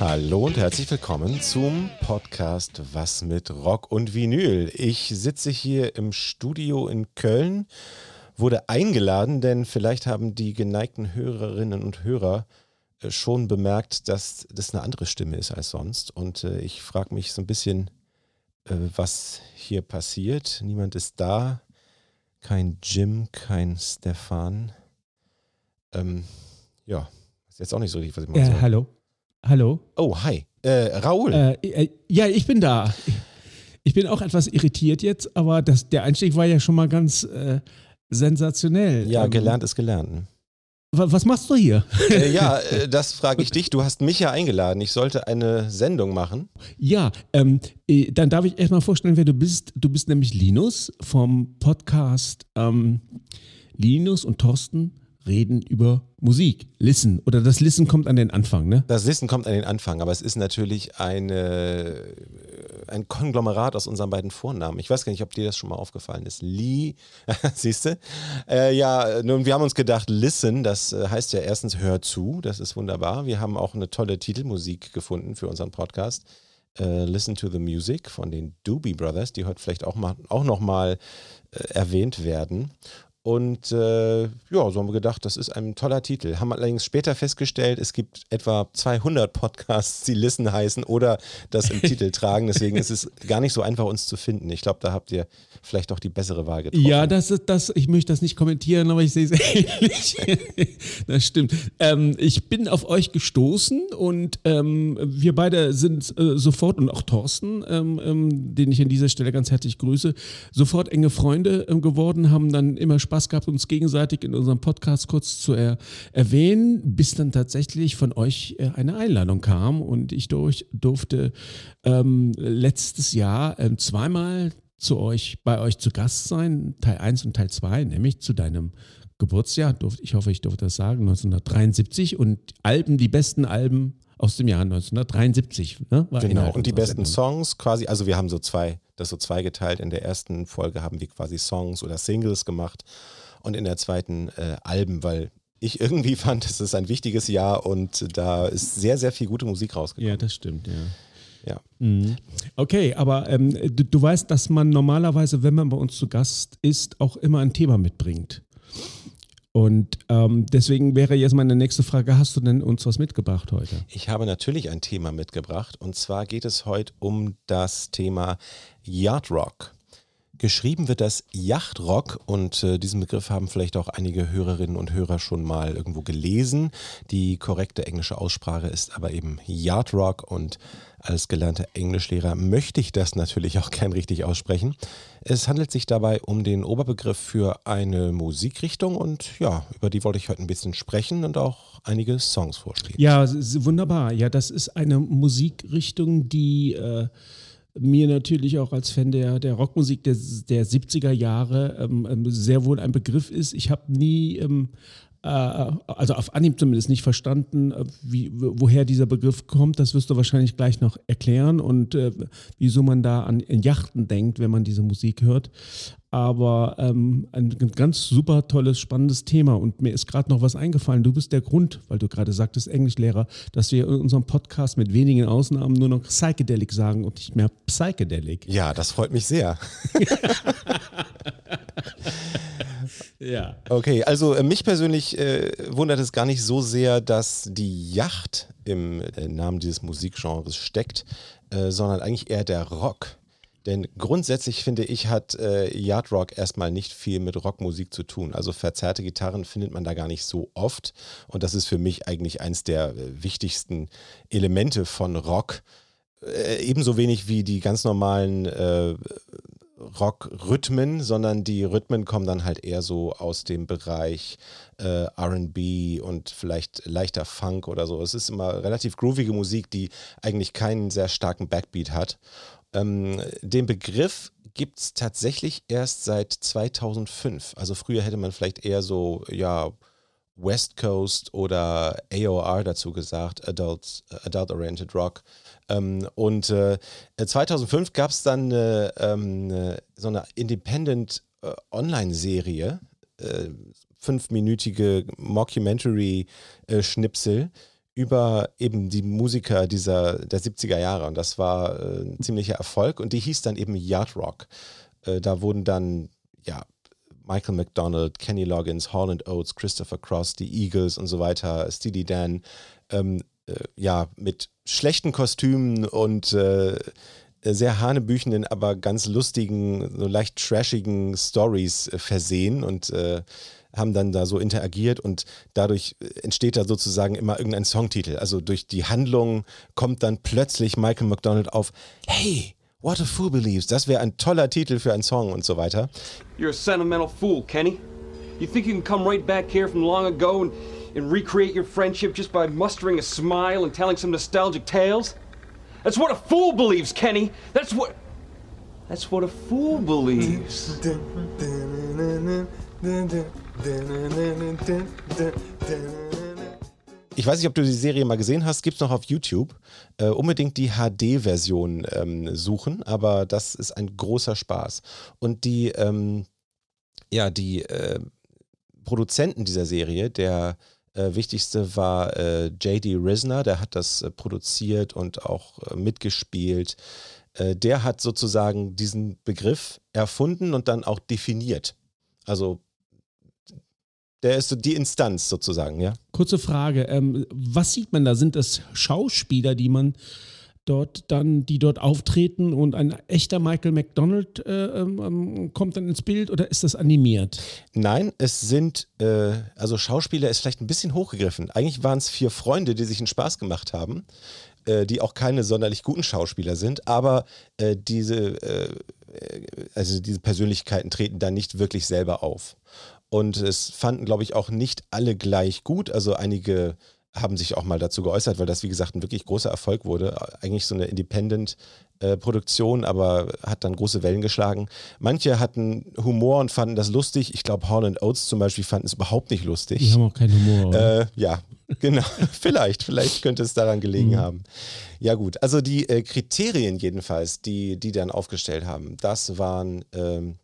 Hallo und herzlich willkommen zum Podcast Was mit Rock und Vinyl. Ich sitze hier im Studio in Köln, wurde eingeladen, denn vielleicht haben die geneigten Hörerinnen und Hörer äh, schon bemerkt, dass das eine andere Stimme ist als sonst. Und äh, ich frage mich so ein bisschen, äh, was hier passiert. Niemand ist da. Kein Jim, kein Stefan. Ähm, ja, ist jetzt auch nicht so richtig, was ich machen soll. hallo. Hallo. Oh, hi. Äh, Raoul. Äh, äh, ja, ich bin da. Ich bin auch etwas irritiert jetzt, aber das, der Einstieg war ja schon mal ganz äh, sensationell. Ja, ähm, gelernt ist gelernt. Was machst du hier? Äh, ja, äh, das frage ich dich. Du hast mich ja eingeladen. Ich sollte eine Sendung machen. Ja, ähm, äh, dann darf ich erstmal vorstellen, wer du bist. Du bist nämlich Linus vom Podcast ähm, Linus und Thorsten reden über Musik. Listen. Oder das Listen kommt an den Anfang, ne? Das Listen kommt an den Anfang, aber es ist natürlich eine, ein Konglomerat aus unseren beiden Vornamen. Ich weiß gar nicht, ob dir das schon mal aufgefallen ist. Lee, siehst du? Äh, ja, nun, wir haben uns gedacht, Listen, das äh, heißt ja erstens Hör zu, das ist wunderbar. Wir haben auch eine tolle Titelmusik gefunden für unseren Podcast. Uh, Listen to the Music von den Doobie Brothers, die heute vielleicht auch, mal, auch noch mal äh, erwähnt werden. Und äh, ja, so haben wir gedacht, das ist ein toller Titel. Haben allerdings später festgestellt, es gibt etwa 200 Podcasts, die Listen heißen oder das im Titel tragen. Deswegen ist es gar nicht so einfach, uns zu finden. Ich glaube, da habt ihr vielleicht auch die bessere Wahl getroffen. Ja, das ist das. Ich möchte das nicht kommentieren, aber ich sehe es ähnlich. das stimmt. Ähm, ich bin auf euch gestoßen und ähm, wir beide sind äh, sofort und auch Thorsten, ähm, ähm den ich an dieser Stelle ganz herzlich grüße, sofort enge Freunde äh, geworden, haben dann immer Spaß gehabt, uns gegenseitig in unserem Podcast kurz zu er erwähnen, bis dann tatsächlich von euch äh, eine Einladung kam und ich durch, durfte ähm, letztes Jahr äh, zweimal zu euch, bei euch zu Gast sein, Teil 1 und Teil 2, nämlich zu deinem Geburtsjahr, ich hoffe, ich durfte das sagen, 1973 und Alben, die besten Alben aus dem Jahr 1973. Ne? genau, und die besten Songs quasi, also wir haben so zwei, das so zweigeteilt. In der ersten Folge haben wir quasi Songs oder Singles gemacht und in der zweiten äh, Alben, weil ich irgendwie fand, es ist ein wichtiges Jahr und da ist sehr, sehr viel gute Musik rausgekommen. Ja, das stimmt, ja. Ja. Mhm. Okay, aber ähm, du, du, weißt, dass man normalerweise, wenn man bei uns zu Gast ist, auch immer ein Thema mitbringt. Und ähm, deswegen wäre jetzt meine nächste Frage, hast du denn uns was mitgebracht heute? Ich habe natürlich ein Thema mitgebracht und zwar geht es heute um das Thema Yard. Geschrieben wird das Yachtrock und äh, diesen Begriff haben vielleicht auch einige Hörerinnen und Hörer schon mal irgendwo gelesen. Die korrekte englische Aussprache ist aber eben Yardrock und als gelernter Englischlehrer möchte ich das natürlich auch gern richtig aussprechen. Es handelt sich dabei um den Oberbegriff für eine Musikrichtung und ja, über die wollte ich heute ein bisschen sprechen und auch einige Songs vorstellen. Ja, wunderbar. Ja, das ist eine Musikrichtung, die äh mir natürlich auch als Fan der, der Rockmusik der, der 70er Jahre ähm, ähm, sehr wohl ein Begriff ist. Ich habe nie, ähm, äh, also auf Anhieb zumindest nicht verstanden, äh, wie, woher dieser Begriff kommt. Das wirst du wahrscheinlich gleich noch erklären und äh, wieso man da an Yachten denkt, wenn man diese Musik hört aber ähm, ein ganz super tolles, spannendes Thema. Und mir ist gerade noch was eingefallen. Du bist der Grund, weil du gerade sagtest, Englischlehrer, dass wir in unserem Podcast mit wenigen Ausnahmen nur noch Psychedelic sagen und nicht mehr Psychedelic. Ja, das freut mich sehr. ja. Okay, also äh, mich persönlich äh, wundert es gar nicht so sehr, dass die Yacht im äh, Namen dieses Musikgenres steckt, äh, sondern eigentlich eher der Rock. Denn grundsätzlich finde ich, hat äh, Yard Rock erstmal nicht viel mit Rockmusik zu tun. Also verzerrte Gitarren findet man da gar nicht so oft. Und das ist für mich eigentlich eins der äh, wichtigsten Elemente von Rock. Äh, ebenso wenig wie die ganz normalen äh, Rock-Rhythmen, sondern die Rhythmen kommen dann halt eher so aus dem Bereich äh, RB und vielleicht leichter Funk oder so. Es ist immer relativ groovige Musik, die eigentlich keinen sehr starken Backbeat hat. Ähm, den Begriff gibt es tatsächlich erst seit 2005. Also früher hätte man vielleicht eher so, ja, West Coast oder AOR dazu gesagt, Adult, Adult Oriented Rock. Ähm, und äh, 2005 gab es dann äh, ähm, so eine Independent äh, Online-Serie, äh, fünfminütige Mockumentary-Schnipsel über eben die Musiker dieser der 70er Jahre und das war äh, ein ziemlicher Erfolg und die hieß dann eben Yard Rock. Äh, da wurden dann ja Michael McDonald, Kenny Loggins, Holland Oates, Christopher Cross, die Eagles und so weiter, Steely Dan, ähm, äh, ja, mit schlechten Kostümen und äh, sehr hanebüchenden, aber ganz lustigen, so leicht trashigen Stories äh, versehen und äh, haben dann da so interagiert und dadurch entsteht da sozusagen immer irgendein Songtitel. Also durch die Handlung kommt dann plötzlich Michael McDonald auf, hey, What a Fool Believes, das wäre ein toller Titel für einen Song und so weiter. You're a sentimental fool, Kenny. You think you can come right back here from long ago and, and recreate your friendship just by mustering a smile and telling some nostalgic tales? That's what a fool believes, Kenny. That's what. That's what a fool believes. Ich weiß nicht, ob du die Serie mal gesehen hast, gibt es noch auf YouTube. Äh, unbedingt die HD-Version ähm, suchen, aber das ist ein großer Spaß. Und die, ähm, ja, die äh, Produzenten dieser Serie, der äh, wichtigste war äh, J.D. Risner, der hat das äh, produziert und auch äh, mitgespielt. Äh, der hat sozusagen diesen Begriff erfunden und dann auch definiert. Also der ist so die Instanz sozusagen, ja. Kurze Frage, ähm, was sieht man da? Sind das Schauspieler, die man dort dann, die dort auftreten und ein echter Michael McDonald äh, ähm, kommt dann ins Bild oder ist das animiert? Nein, es sind, äh, also Schauspieler ist vielleicht ein bisschen hochgegriffen. Eigentlich waren es vier Freunde, die sich einen Spaß gemacht haben, äh, die auch keine sonderlich guten Schauspieler sind, aber äh, diese, äh, also diese Persönlichkeiten treten da nicht wirklich selber auf. Und es fanden, glaube ich, auch nicht alle gleich gut. Also einige haben sich auch mal dazu geäußert, weil das, wie gesagt, ein wirklich großer Erfolg wurde. Eigentlich so eine Independent-Produktion, aber hat dann große Wellen geschlagen. Manche hatten Humor und fanden das lustig. Ich glaube, Holland Oates zum Beispiel fanden es überhaupt nicht lustig. Die haben auch keinen Humor. Äh, ja, genau. vielleicht, vielleicht könnte es daran gelegen mhm. haben. Ja, gut. Also die äh, Kriterien jedenfalls, die die dann aufgestellt haben, das waren. Ähm,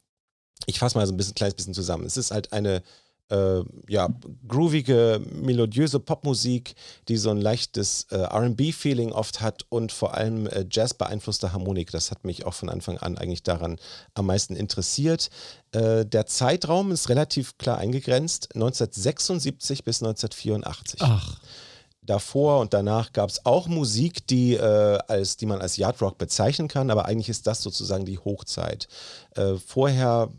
ich fasse mal so ein bisschen, kleines bisschen zusammen. Es ist halt eine äh, ja, groovige, melodiöse Popmusik, die so ein leichtes äh, RB-Feeling oft hat und vor allem äh, Jazz beeinflusste Harmonik. Das hat mich auch von Anfang an eigentlich daran am meisten interessiert. Äh, der Zeitraum ist relativ klar eingegrenzt: 1976 bis 1984. Ach davor und danach gab es auch Musik, die, äh, als, die man als Yard Rock bezeichnen kann, aber eigentlich ist das sozusagen die Hochzeit. Äh, vorher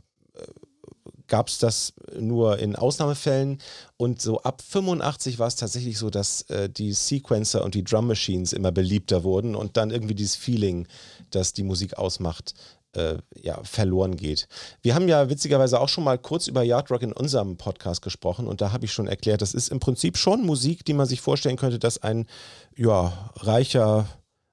gab es das nur in Ausnahmefällen und so ab 85 war es tatsächlich so, dass äh, die Sequencer und die Drum Machines immer beliebter wurden und dann irgendwie dieses Feeling, das die Musik ausmacht, äh, ja, verloren geht. Wir haben ja witzigerweise auch schon mal kurz über Yard Rock in unserem Podcast gesprochen und da habe ich schon erklärt, das ist im Prinzip schon Musik, die man sich vorstellen könnte, dass ein ja, reicher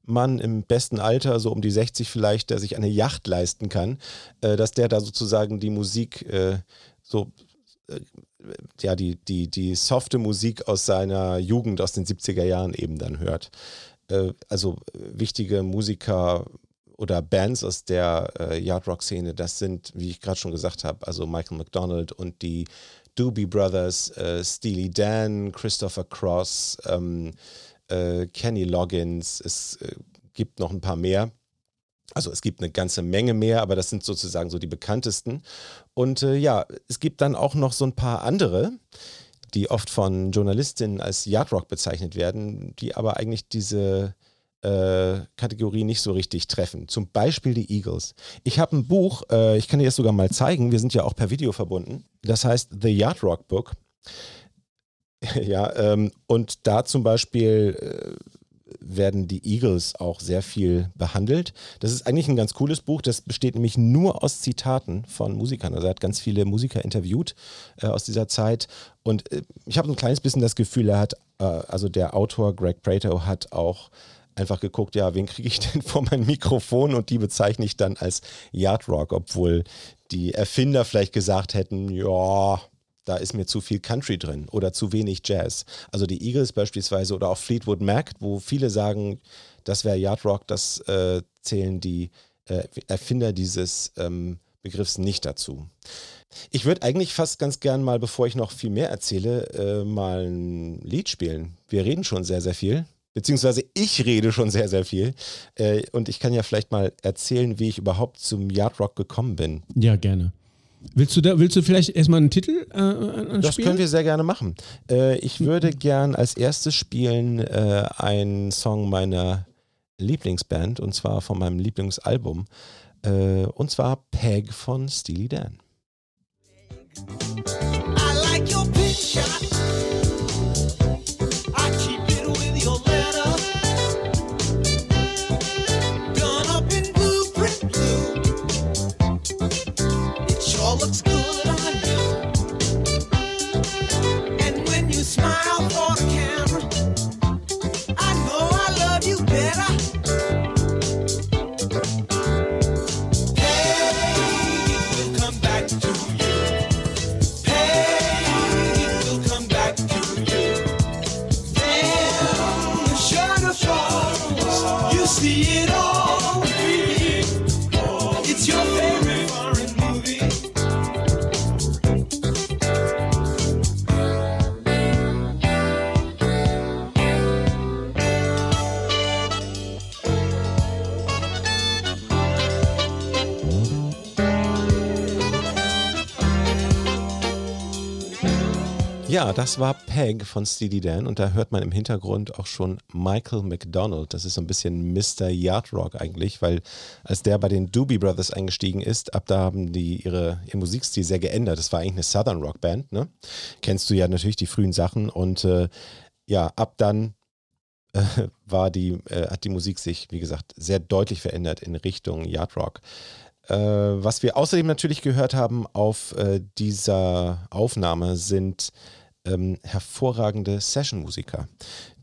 Mann im besten Alter, so um die 60 vielleicht, der sich eine Yacht leisten kann, äh, dass der da sozusagen die Musik äh, so äh, ja, die, die, die softe Musik aus seiner Jugend, aus den 70er Jahren eben dann hört. Äh, also wichtige Musiker oder Bands aus der äh, Yard Rock Szene, das sind, wie ich gerade schon gesagt habe, also Michael McDonald und die Doobie Brothers, äh, Steely Dan, Christopher Cross, ähm, äh, Kenny Loggins, es äh, gibt noch ein paar mehr. Also es gibt eine ganze Menge mehr, aber das sind sozusagen so die bekanntesten. Und äh, ja, es gibt dann auch noch so ein paar andere, die oft von Journalistinnen als Yardrock bezeichnet werden, die aber eigentlich diese äh, Kategorie nicht so richtig treffen. Zum Beispiel die Eagles. Ich habe ein Buch, äh, ich kann dir das sogar mal zeigen, wir sind ja auch per Video verbunden. Das heißt The Yardrock Book. Ja, ähm, und da zum Beispiel äh, werden die Eagles auch sehr viel behandelt. Das ist eigentlich ein ganz cooles Buch. Das besteht nämlich nur aus Zitaten von Musikern. Also er hat ganz viele Musiker interviewt äh, aus dieser Zeit. Und äh, ich habe ein kleines bisschen das Gefühl, er hat, äh, also der Autor Greg Prato hat auch einfach geguckt, ja, wen kriege ich denn vor mein Mikrofon und die bezeichne ich dann als Yard Rock, obwohl die Erfinder vielleicht gesagt hätten, ja, da ist mir zu viel Country drin oder zu wenig Jazz. Also die Eagles beispielsweise oder auch Fleetwood Mac, wo viele sagen, das wäre Yard Rock, das äh, zählen die äh, Erfinder dieses ähm, Begriffs nicht dazu. Ich würde eigentlich fast ganz gern mal, bevor ich noch viel mehr erzähle, äh, mal ein Lied spielen. Wir reden schon sehr, sehr viel. Beziehungsweise ich rede schon sehr, sehr viel. Äh, und ich kann ja vielleicht mal erzählen, wie ich überhaupt zum Yard Rock gekommen bin. Ja, gerne. Willst du da, willst du vielleicht erstmal einen Titel äh, anspielen? Das können wir sehr gerne machen. Äh, ich würde gern als erstes spielen äh, einen Song meiner Lieblingsband und zwar von meinem Lieblingsalbum. Äh, und zwar Peg von Steely Dan. I like your picture. Das war Peg von Steely Dan und da hört man im Hintergrund auch schon Michael McDonald. Das ist so ein bisschen Mr. Yard Rock eigentlich, weil als der bei den Doobie Brothers eingestiegen ist, ab da haben die ihre, ihr Musikstil sehr geändert. Das war eigentlich eine Southern Rock Band, ne? Kennst du ja natürlich die frühen Sachen und äh, ja, ab dann äh, war die, äh, hat die Musik sich, wie gesagt, sehr deutlich verändert in Richtung Yard Rock. Äh, was wir außerdem natürlich gehört haben auf äh, dieser Aufnahme sind ähm, hervorragende Session-Musiker.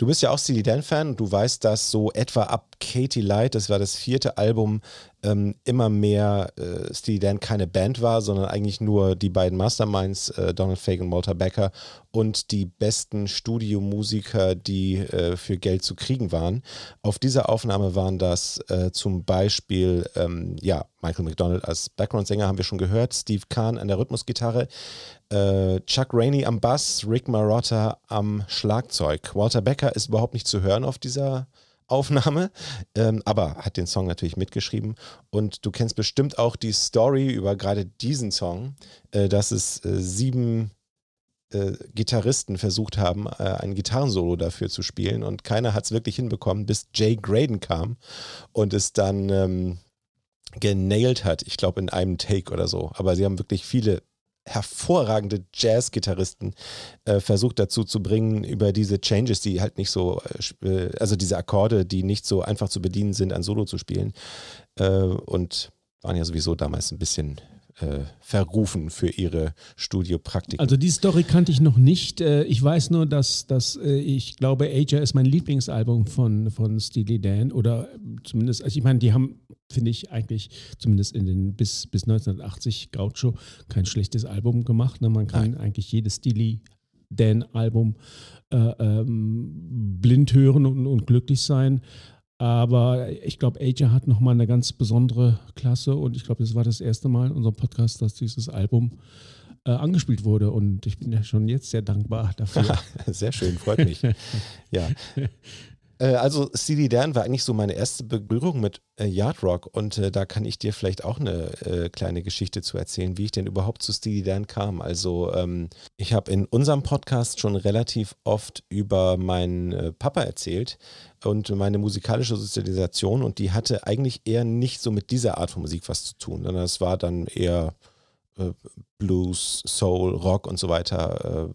Du bist ja auch Steely Dan-Fan und du weißt, dass so etwa ab Katie Light, das war das vierte Album, ähm, immer mehr äh, Steely Dan keine Band war, sondern eigentlich nur die beiden Masterminds, äh, Donald Fagan und Walter Becker und die besten Studiomusiker, die äh, für Geld zu kriegen waren. Auf dieser Aufnahme waren das äh, zum Beispiel, ähm, ja, Michael McDonald als Background-Sänger haben wir schon gehört, Steve Kahn an der Rhythmusgitarre, äh, Chuck Rainey am Bass, Rick Marotta am Schlagzeug. Walter Becker ist überhaupt nicht zu hören auf dieser Aufnahme, ähm, aber hat den Song natürlich mitgeschrieben. Und du kennst bestimmt auch die Story über gerade diesen Song, äh, dass es äh, sieben äh, Gitarristen versucht haben, äh, ein Gitarrensolo dafür zu spielen und keiner hat es wirklich hinbekommen, bis Jay Graydon kam und es dann ähm, genailt hat. Ich glaube in einem Take oder so. Aber sie haben wirklich viele hervorragende Jazz-Gitarristen äh, versucht dazu zu bringen, über diese Changes, die halt nicht so, äh, also diese Akkorde, die nicht so einfach zu bedienen sind, ein Solo zu spielen. Äh, und waren ja sowieso damals ein bisschen äh, verrufen für ihre Studiopraktiken. Also die Story kannte ich noch nicht. Äh, ich weiß nur, dass, dass äh, ich glaube, Aja ist mein Lieblingsalbum von, von Steely Dan oder zumindest, also ich meine, die haben finde ich eigentlich zumindest in den bis, bis 1980 Gaucho kein schlechtes Album gemacht. Ne? Man kann Nein. eigentlich jedes Steely Dan-Album äh, ähm, blind hören und, und, glücklich sein. Aber ich glaube, Aja hat nochmal eine ganz besondere Klasse und ich glaube, das war das erste Mal in unserem Podcast, dass dieses Album äh, angespielt wurde und ich bin ja schon jetzt sehr dankbar dafür. sehr schön, freut mich. ja. Äh, also Steely Dan war eigentlich so meine erste Berührung mit äh, Yard Rock und äh, da kann ich dir vielleicht auch eine äh, kleine Geschichte zu erzählen, wie ich denn überhaupt zu Steely Dan kam. Also ähm, ich habe in unserem Podcast schon relativ oft über meinen äh, Papa erzählt und meine musikalische Sozialisation und die hatte eigentlich eher nicht so mit dieser Art von Musik was zu tun, sondern es war dann eher äh, Blues, Soul, Rock und so weiter,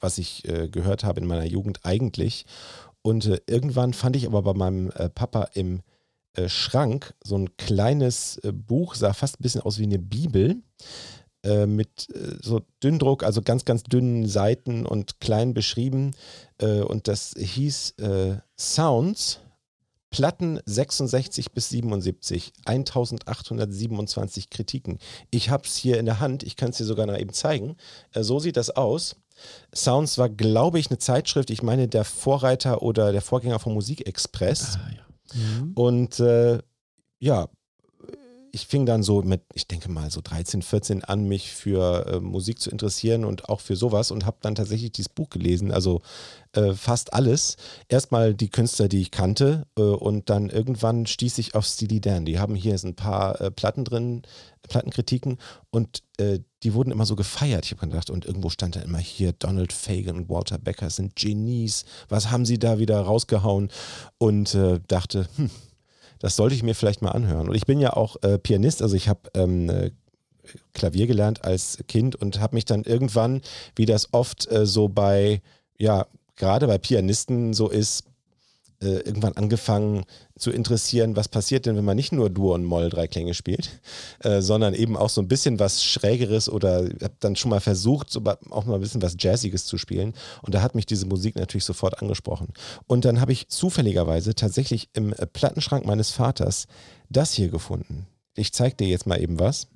was ich gehört habe in meiner Jugend eigentlich. Und äh, irgendwann fand ich aber bei meinem äh, Papa im äh, Schrank so ein kleines äh, Buch, sah fast ein bisschen aus wie eine Bibel äh, mit äh, so Dünndruck, also ganz, ganz dünnen Seiten und klein beschrieben. und das hieß Sounds. Platten 66 bis 77, 1827 Kritiken. Ich habe es hier in der Hand, ich kann es dir sogar noch eben zeigen. so sieht das aus. Sounds war, glaube ich, eine Zeitschrift, ich meine, der Vorreiter oder der Vorgänger von Musikexpress. Ah, ja. mhm. Und äh, ja, ich fing dann so mit, ich denke mal so 13, 14 an, mich für äh, Musik zu interessieren und auch für sowas und habe dann tatsächlich dieses Buch gelesen, also äh, fast alles. Erstmal die Künstler, die ich kannte äh, und dann irgendwann stieß ich auf Steely Dan. Die haben hier ein paar äh, Platten drin, Plattenkritiken und äh, die wurden immer so gefeiert. Ich habe gedacht, und irgendwo stand da immer hier, Donald Fagan und Walter Becker sind Genies. Was haben sie da wieder rausgehauen? Und äh, dachte, hm, das sollte ich mir vielleicht mal anhören. Und ich bin ja auch äh, Pianist, also ich habe ähm, äh, Klavier gelernt als Kind und habe mich dann irgendwann, wie das oft äh, so bei, ja, gerade bei Pianisten so ist, äh, irgendwann angefangen zu interessieren, was passiert denn, wenn man nicht nur Dur und Moll drei Klänge spielt, äh, sondern eben auch so ein bisschen was Schrägeres oder habe dann schon mal versucht, so auch mal ein bisschen was Jazziges zu spielen. Und da hat mich diese Musik natürlich sofort angesprochen. Und dann habe ich zufälligerweise tatsächlich im äh, Plattenschrank meines Vaters das hier gefunden. Ich zeige dir jetzt mal eben was.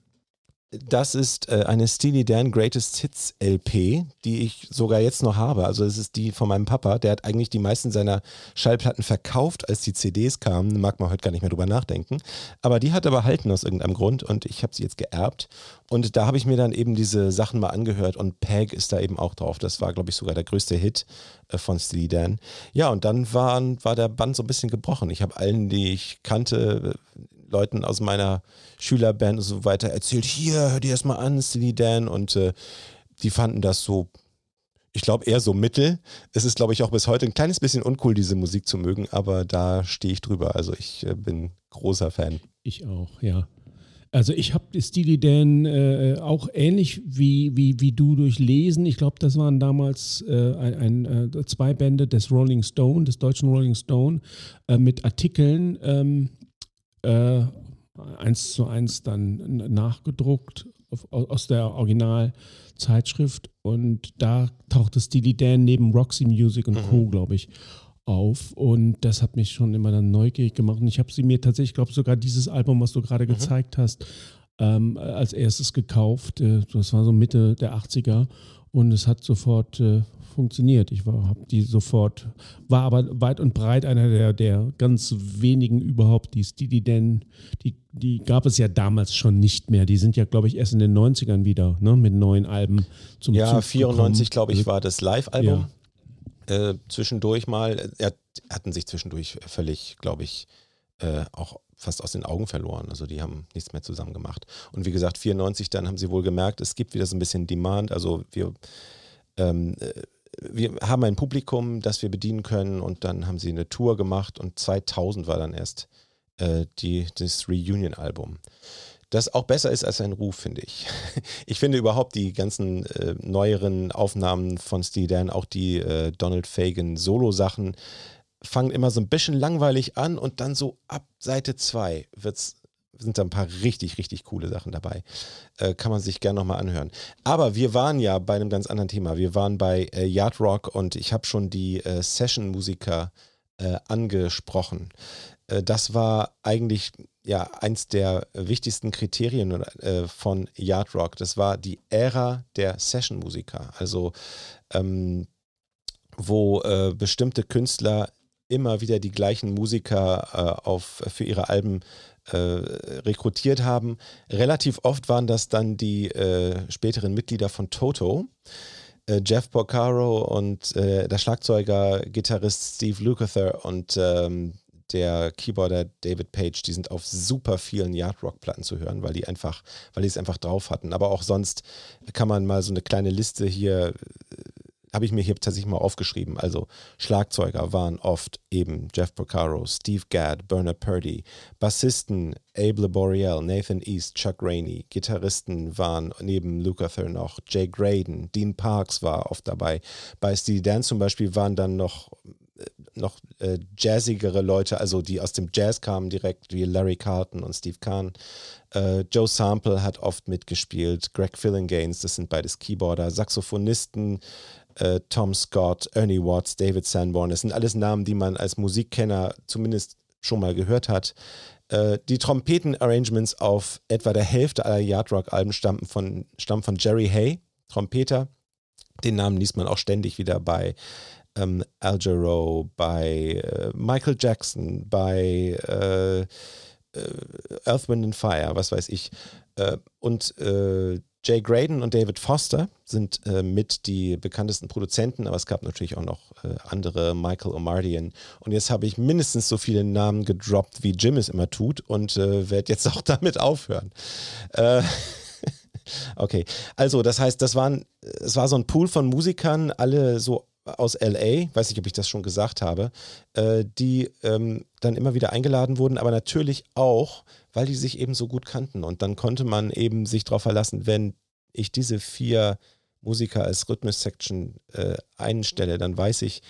Das ist äh, eine Steely Dan Greatest Hits LP, die ich sogar jetzt noch habe. Also es ist die von meinem Papa. Der hat eigentlich die meisten seiner Schallplatten verkauft, als die CDs kamen. Mag man heute gar nicht mehr drüber nachdenken. Aber die hat er behalten aus irgendeinem Grund und ich habe sie jetzt geerbt. Und da habe ich mir dann eben diese Sachen mal angehört und Peg ist da eben auch drauf. Das war, glaube ich, sogar der größte Hit äh, von Steely Dan. Ja, und dann waren, war der Band so ein bisschen gebrochen. Ich habe allen, die ich kannte, Leuten aus meiner Schülerband und so weiter erzählt, hier, hör dir das mal an, Steely Dan. Und äh, die fanden das so, ich glaube, eher so mittel. Es ist, glaube ich, auch bis heute ein kleines bisschen uncool, diese Musik zu mögen, aber da stehe ich drüber. Also ich äh, bin großer Fan. Ich auch, ja. Also ich habe Steely Dan äh, auch ähnlich wie, wie, wie du durchlesen. Ich glaube, das waren damals äh, ein, ein, äh, zwei Bände des Rolling Stone, des deutschen Rolling Stone, äh, mit Artikeln. Ähm, äh, eins zu eins dann nachgedruckt aus der Originalzeitschrift und da tauchte Steely Dan neben Roxy Music und Co., mhm. glaube ich, auf und das hat mich schon immer dann neugierig gemacht und ich habe sie mir tatsächlich, glaube sogar dieses Album, was du gerade mhm. gezeigt hast, ähm, als erstes gekauft. Äh, das war so Mitte der 80er und es hat sofort äh, funktioniert. Ich habe die sofort, war aber weit und breit einer der, der ganz wenigen überhaupt, die Steely Dan, die, die gab es ja damals schon nicht mehr. Die sind ja, glaube ich, erst in den 90ern wieder ne, mit neuen Alben zum Ja, Zug 94, glaube ich, also war das Live-Album. Ja. Äh, zwischendurch mal, er hatten sich zwischendurch völlig, glaube ich, äh, auch fast aus den Augen verloren. Also die haben nichts mehr zusammen gemacht. Und wie gesagt, 94 dann haben sie wohl gemerkt, es gibt wieder so ein bisschen Demand. Also wir ähm, äh, wir haben ein Publikum, das wir bedienen können und dann haben sie eine Tour gemacht und 2000 war dann erst äh, die, das Reunion-Album. Das auch besser ist als ein Ruf, finde ich. Ich finde überhaupt die ganzen äh, neueren Aufnahmen von Steely Dan, auch die äh, Donald Fagan Solo-Sachen, fangen immer so ein bisschen langweilig an und dann so ab Seite 2 wird es sind da ein paar richtig, richtig coole Sachen dabei. Äh, kann man sich gerne nochmal anhören. Aber wir waren ja bei einem ganz anderen Thema. Wir waren bei äh, Yard Rock und ich habe schon die äh, Session-Musiker äh, angesprochen. Äh, das war eigentlich ja eins der wichtigsten Kriterien äh, von Yard Rock. Das war die Ära der Session-Musiker. Also ähm, wo bestimmte Künstler immer wieder die gleichen Musiker auf, für ihre Alben äh, rekrutiert haben. Relativ oft waren das dann die äh, späteren Mitglieder von Toto. Äh, Jeff Porcaro und äh, der Schlagzeuger, Gitarrist Steve Lukather und ähm, der Keyboarder David Page, die sind auf super vielen Yardrock-Platten zu hören, weil die einfach, weil die es einfach drauf hatten. Aber auch sonst kann man mal so eine kleine Liste hier habe ich mir hier tatsächlich mal aufgeschrieben. Also Schlagzeuger waren oft eben Jeff Porcaro, Steve Gadd, Bernard Purdy, Bassisten Abe Laboriel, Nathan East, Chuck Rainey, Gitarristen waren neben Lukather noch Jay Graydon, Dean Parks war oft dabei. Bei Steely Dan zum Beispiel waren dann noch äh, noch äh, jazzigere Leute, also die aus dem Jazz kamen direkt, wie Larry Carlton und Steve Kahn. Äh, Joe Sample hat oft mitgespielt, Greg Fillinganes, das sind beides Keyboarder, Saxophonisten, äh, Tom Scott, Ernie Watts, David Sanborn. Das sind alles Namen, die man als Musikkenner zumindest schon mal gehört hat. Äh, die Trompeten-Arrangements auf etwa der Hälfte aller Yardrock-Alben stammen von, stammen von Jerry Hay, Trompeter. Den Namen liest man auch ständig wieder bei ähm, Al bei äh, Michael Jackson, bei äh, äh, Earth, Wind and Fire, was weiß ich. Äh, und äh, Jay Graydon und David Foster sind äh, mit die bekanntesten Produzenten, aber es gab natürlich auch noch äh, andere, Michael O'Mardian. Und jetzt habe ich mindestens so viele Namen gedroppt, wie Jim es immer tut und äh, werde jetzt auch damit aufhören. Äh, okay, also das heißt, das waren, es war so ein Pool von Musikern, alle so aus LA, weiß nicht, ob ich das schon gesagt habe, äh, die ähm, dann immer wieder eingeladen wurden, aber natürlich auch, weil die sich eben so gut kannten. Und dann konnte man eben sich darauf verlassen, wenn ich diese vier Musiker als Rhythmus-Section äh, einstelle, dann weiß ich,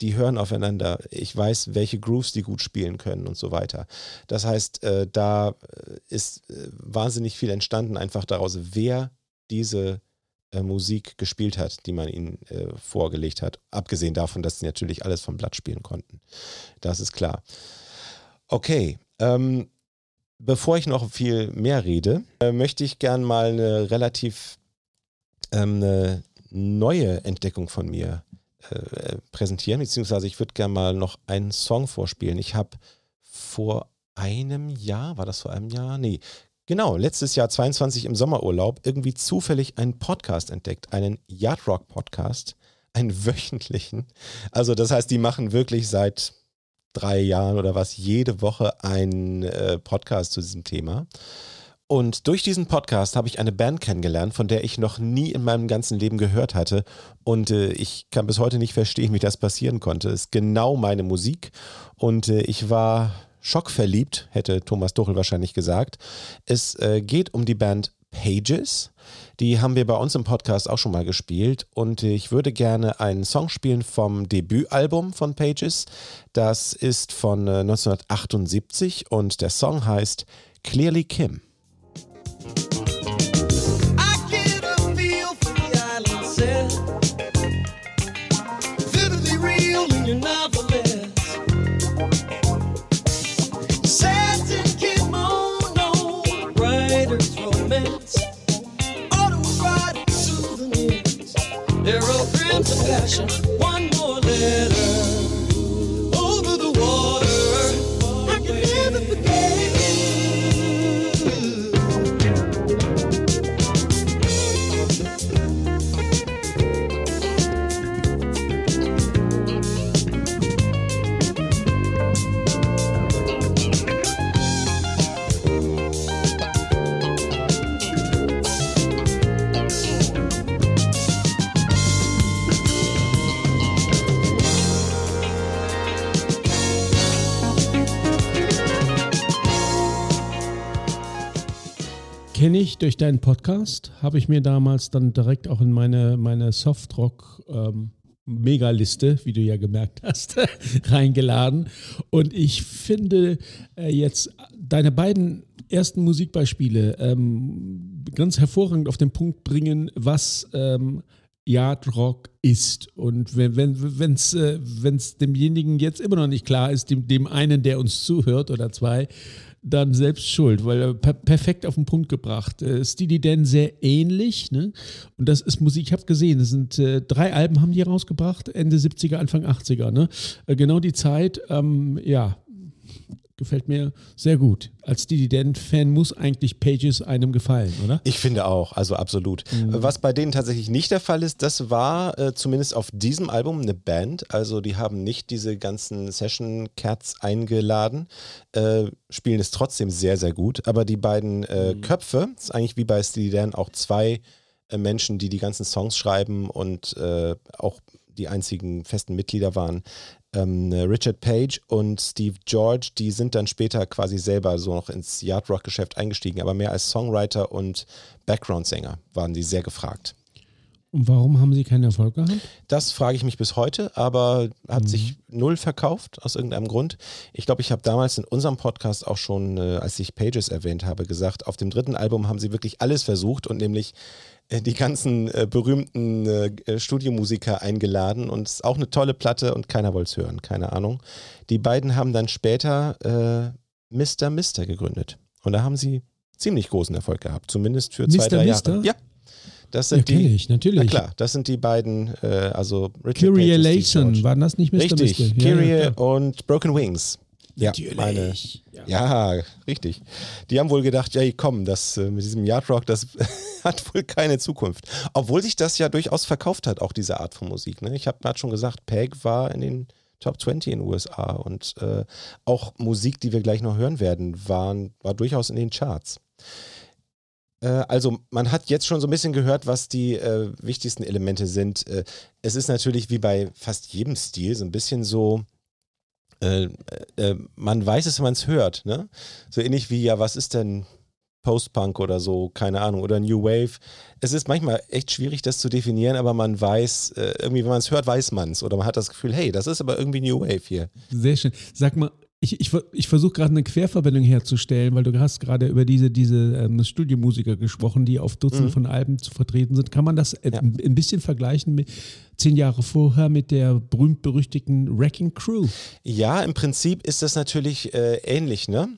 die hören aufeinander. Ich weiß, welche Grooves die gut spielen können und so weiter. Das heißt, äh, da äh, ist äh, wahnsinnig viel entstanden, einfach daraus, wer diese äh, Musik gespielt hat, die man ihnen vorgelegt hat. Abgesehen davon, dass sie natürlich alles vom Blatt spielen konnten. Das ist klar. Okay, ähm, bevor ich noch viel mehr rede, äh, möchte ich gern mal eine relativ ähm, eine neue Entdeckung von mir äh, präsentieren, beziehungsweise ich würde gern mal noch einen Song vorspielen. Ich habe vor einem Jahr, war das vor einem Jahr? Nee, Genau, letztes Jahr 22 im Sommerurlaub irgendwie zufällig einen Podcast entdeckt, einen Yardrock Podcast, einen wöchentlichen. Also das heißt, die machen wirklich seit drei Jahren oder was jede Woche einen äh, Podcast zu diesem Thema. Und durch diesen Podcast habe ich eine Band kennengelernt, von der ich noch nie in meinem ganzen Leben gehört hatte. Und äh, ich kann bis heute nicht verstehen, wie das passieren konnte. Es ist genau meine Musik. Und äh, ich war schockverliebt, hätte Thomas Duchel wahrscheinlich gesagt. Es äh, geht um die Band Pages. Die haben wir bei uns im Podcast auch schon mal gespielt und ich würde gerne einen Song spielen vom Debütalbum von Pages. Das ist von äh, 1978 und der Song heißt Clearly Kim. Passion. One more letter. Kenne ich durch deinen Podcast, habe ich mir damals dann direkt auch in meine, meine Softrock ähm, Megaliste, wie du ja gemerkt hast, reingeladen. Und ich finde äh, jetzt deine beiden ersten Musikbeispiele ähm, ganz hervorragend auf den Punkt bringen, was ähm, Yard ist. Und wenn es wenn, äh, wenn's demjenigen jetzt immer noch nicht klar ist, dem, dem einen, der uns zuhört oder zwei, dann selbst schuld, weil er per perfekt auf den Punkt gebracht. Äh, Steely Dan sehr ähnlich, ne? Und das ist Musik, ich habe gesehen, es sind äh, drei Alben haben die rausgebracht, Ende 70er, Anfang 80er, ne? Äh, genau die Zeit, ähm, ja, gefällt mir sehr gut. Als Dividend-Fan muss eigentlich Pages einem gefallen, oder? Ich finde auch, also absolut. Mhm. Was bei denen tatsächlich nicht der Fall ist, das war äh, zumindest auf diesem Album eine Band. Also die haben nicht diese ganzen Session-Cats eingeladen, äh, spielen es trotzdem sehr, sehr gut. Aber die beiden äh, mhm. Köpfe, ist eigentlich wie bei Steely Dan auch zwei äh, Menschen, die die ganzen Songs schreiben und äh, auch die einzigen festen Mitglieder waren, ähm, Richard Page und Steve George, die sind dann später quasi selber so noch ins Yard Rock Geschäft eingestiegen, aber mehr als Songwriter und Background-Sänger waren die sehr gefragt. Und warum haben sie keinen Erfolg gehabt? Das frage ich mich bis heute, aber hat mhm. sich null verkauft aus irgendeinem Grund. Ich glaube, ich habe damals in unserem Podcast auch schon, äh, als ich Pages erwähnt habe, gesagt, auf dem dritten Album haben sie wirklich alles versucht und nämlich die ganzen äh, berühmten äh, äh, Studiomusiker eingeladen und es ist auch eine tolle Platte und keiner wollte es hören, keine Ahnung. Die beiden haben dann später äh, Mr. Mister gegründet und da haben sie ziemlich großen Erfolg gehabt, zumindest für zwei, Mr. drei Mister? Jahre. Ja. Das sind ja, die, ich, natürlich. Na klar, das sind die beiden, äh, also Richard Kyrie Layson, waren das nicht Mr. Richtig, Mister? Kyrie ja, ja, und Broken Wings. Ja, Natürlich. meine, Ja. ja. richtig. Die haben wohl gedacht, ja, komm, das äh, mit diesem Yard Rock, das hat wohl keine Zukunft. Obwohl sich das ja durchaus verkauft hat, auch diese Art von Musik. Ne? Ich habe gerade schon gesagt, Peg war in den Top 20 in den USA und äh, auch Musik, die wir gleich noch hören werden, waren, war durchaus in den Charts. Äh, also man hat jetzt schon so ein bisschen gehört, was die äh, wichtigsten Elemente sind. Es ist natürlich wie bei fast jedem Stil so ein bisschen so, äh, äh, man weiß es, wenn man es hört. Ne? So ähnlich wie, ja, was ist denn Post-Punk oder so, keine Ahnung, oder New Wave. Es ist manchmal echt schwierig, das zu definieren, aber man weiß, äh, irgendwie, wenn man es hört, weiß man es. Oder man hat das Gefühl, hey, das ist aber irgendwie New Wave hier. Sehr schön. Sag mal, ich, ich, ich versuche gerade eine Querverbindung herzustellen, weil du hast gerade über diese, diese ähm, Studiomusiker gesprochen, die auf Dutzenden von Alben zu vertreten sind. Kann man das äh, Ja. ein ein bisschen vergleichen mit zehn Jahre vorher mit der berühmt-berüchtigten Wrecking Crew? Ja, im Prinzip ist das natürlich äh, ähnlich, ne?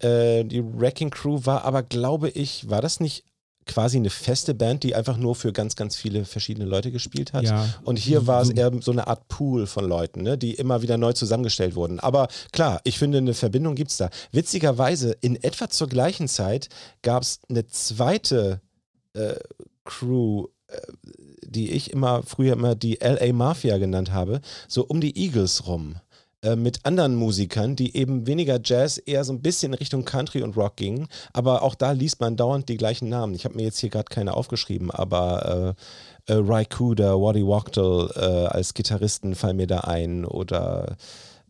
Äh, die Wrecking Crew war aber, glaube ich, war das nicht quasi eine feste Band, die einfach nur für ganz, ganz viele verschiedene Leute gespielt hat. Ja. Und hier war es So- eher so eine Art Pool von Leuten, ne, die immer wieder neu zusammengestellt wurden. Aber klar, ich finde, eine Verbindung gibt es da. Witzigerweise, in etwa zur gleichen Zeit gab es eine zweite äh, Crew, äh, die ich immer früher immer die LA Mafia genannt habe, so um die Eagles rum äh, mit anderen Musikern, die eben weniger Jazz, eher so ein bisschen Richtung Country und Rock gingen. Aber auch da liest man dauernd die gleichen Namen. Ich habe mir jetzt hier gerade keine aufgeschrieben, aber äh, äh, Ry Cooder, Waddy Wachtel äh, als Gitarristen fallen mir da ein oder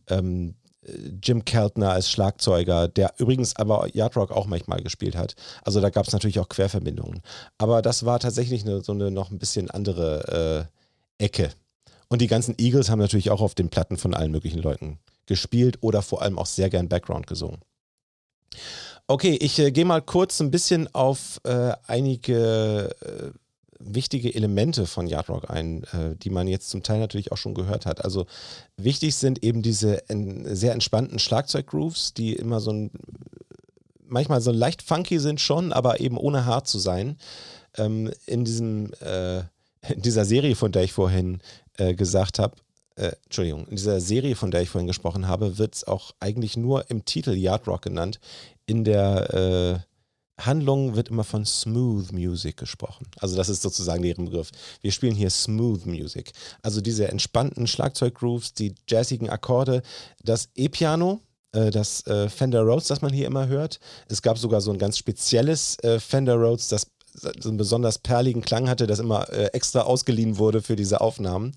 ähm, Jim Keltner als Schlagzeuger, der übrigens aber Yard Rock auch manchmal gespielt hat. Also da gab es natürlich auch Querverbindungen. Aber das war tatsächlich eine, so eine noch ein bisschen andere äh, Ecke. Und die ganzen Eagles haben natürlich auch auf den Platten von allen möglichen Leuten gespielt oder vor allem auch sehr gern Background gesungen. Okay, ich äh, gehe mal kurz ein bisschen auf äh, einige äh, wichtige Elemente von Yard Rock ein, äh, die man jetzt zum Teil natürlich auch schon gehört hat. Also wichtig sind eben diese en sehr entspannten Schlagzeuggrooves, die immer so ein manchmal so leicht funky sind schon, aber eben ohne hart zu sein. Ähm, in diesem äh, in dieser Serie, von der ich vorhin äh, gesagt habe, äh, Entschuldigung, in dieser Serie, von der ich vorhin gesprochen habe, wird es auch eigentlich nur im Titel Yard Rock genannt. In der äh, Handlung wird immer von Smooth Music gesprochen. Also das ist sozusagen deren Begriff. Wir spielen hier Smooth Music. Also diese entspannten Schlagzeuggrooves, die jazzigen Akkorde, das E-Piano, äh, das äh, Fender Rhodes, das man hier immer hört. Es gab sogar so ein ganz spezielles äh, Fender Rhodes, das so einen besonders perligen Klang hatte, das immer äh, extra ausgeliehen wurde für diese Aufnahmen.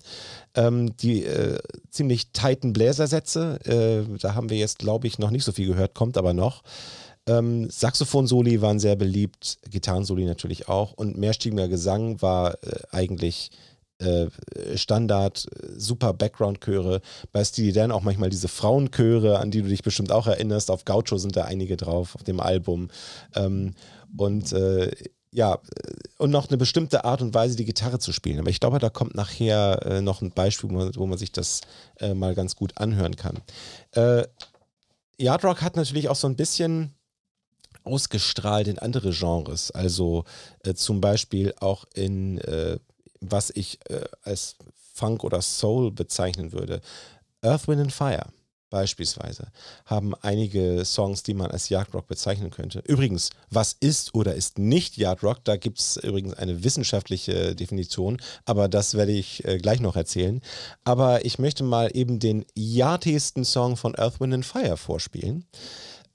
Ähm, die äh, ziemlich tighten Bläsersätze, äh, da haben wir jetzt, glaube ich, noch nicht so viel gehört, kommt aber noch. Ähm, Saxophon-Soli waren sehr beliebt, Gitarrensoli natürlich auch und mehrstimmiger Gesang war äh, eigentlich äh, Standard, super Background-Chöre. Bei Steely Dan auch manchmal diese Frauenchöre, an die du dich bestimmt auch erinnerst. Auf Gaucho sind da einige drauf, auf dem Album. Ähm, und äh, ja, äh, und noch eine bestimmte Art und Weise, die Gitarre zu spielen. Aber ich glaube, da kommt nachher äh, noch ein Beispiel, wo man, wo man sich das äh, mal ganz gut anhören kann. Äh, Yard Rock hat natürlich auch so ein bisschen ausgestrahlt in andere Genres. Also äh, zum Beispiel auch in, äh, was ich äh, als Funk oder Soul bezeichnen würde. Earth, Wind and Fire beispielsweise haben einige Songs, die man als Yard Rock bezeichnen könnte. Übrigens, was ist oder ist nicht Yard Rock? Da gibt es übrigens eine wissenschaftliche Definition, aber das werde ich äh, gleich noch erzählen. Aber ich möchte mal eben den yardiesten Song von Earth, Wind and Fire vorspielen.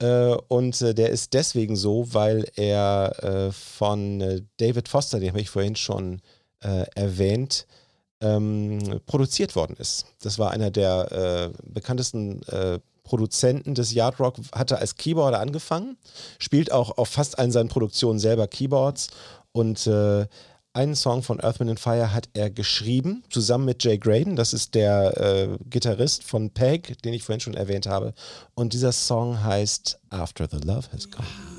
Äh, und äh, der ist deswegen so, weil er von David Foster, den habe ich vorhin schon äh, erwähnt, ähm, produziert worden ist. Das war einer der äh, bekanntesten äh, Produzenten des Yard Rock, hatte als Keyboarder angefangen, spielt auch auf fast allen seinen Produktionen selber Keyboards und äh, einen Song von Earth, Wind and Fire hat er geschrieben, zusammen mit Jay Graydon, das ist der äh, Gitarrist von Peg, den ich vorhin schon erwähnt habe. Und dieser Song heißt After the Love Has Gone.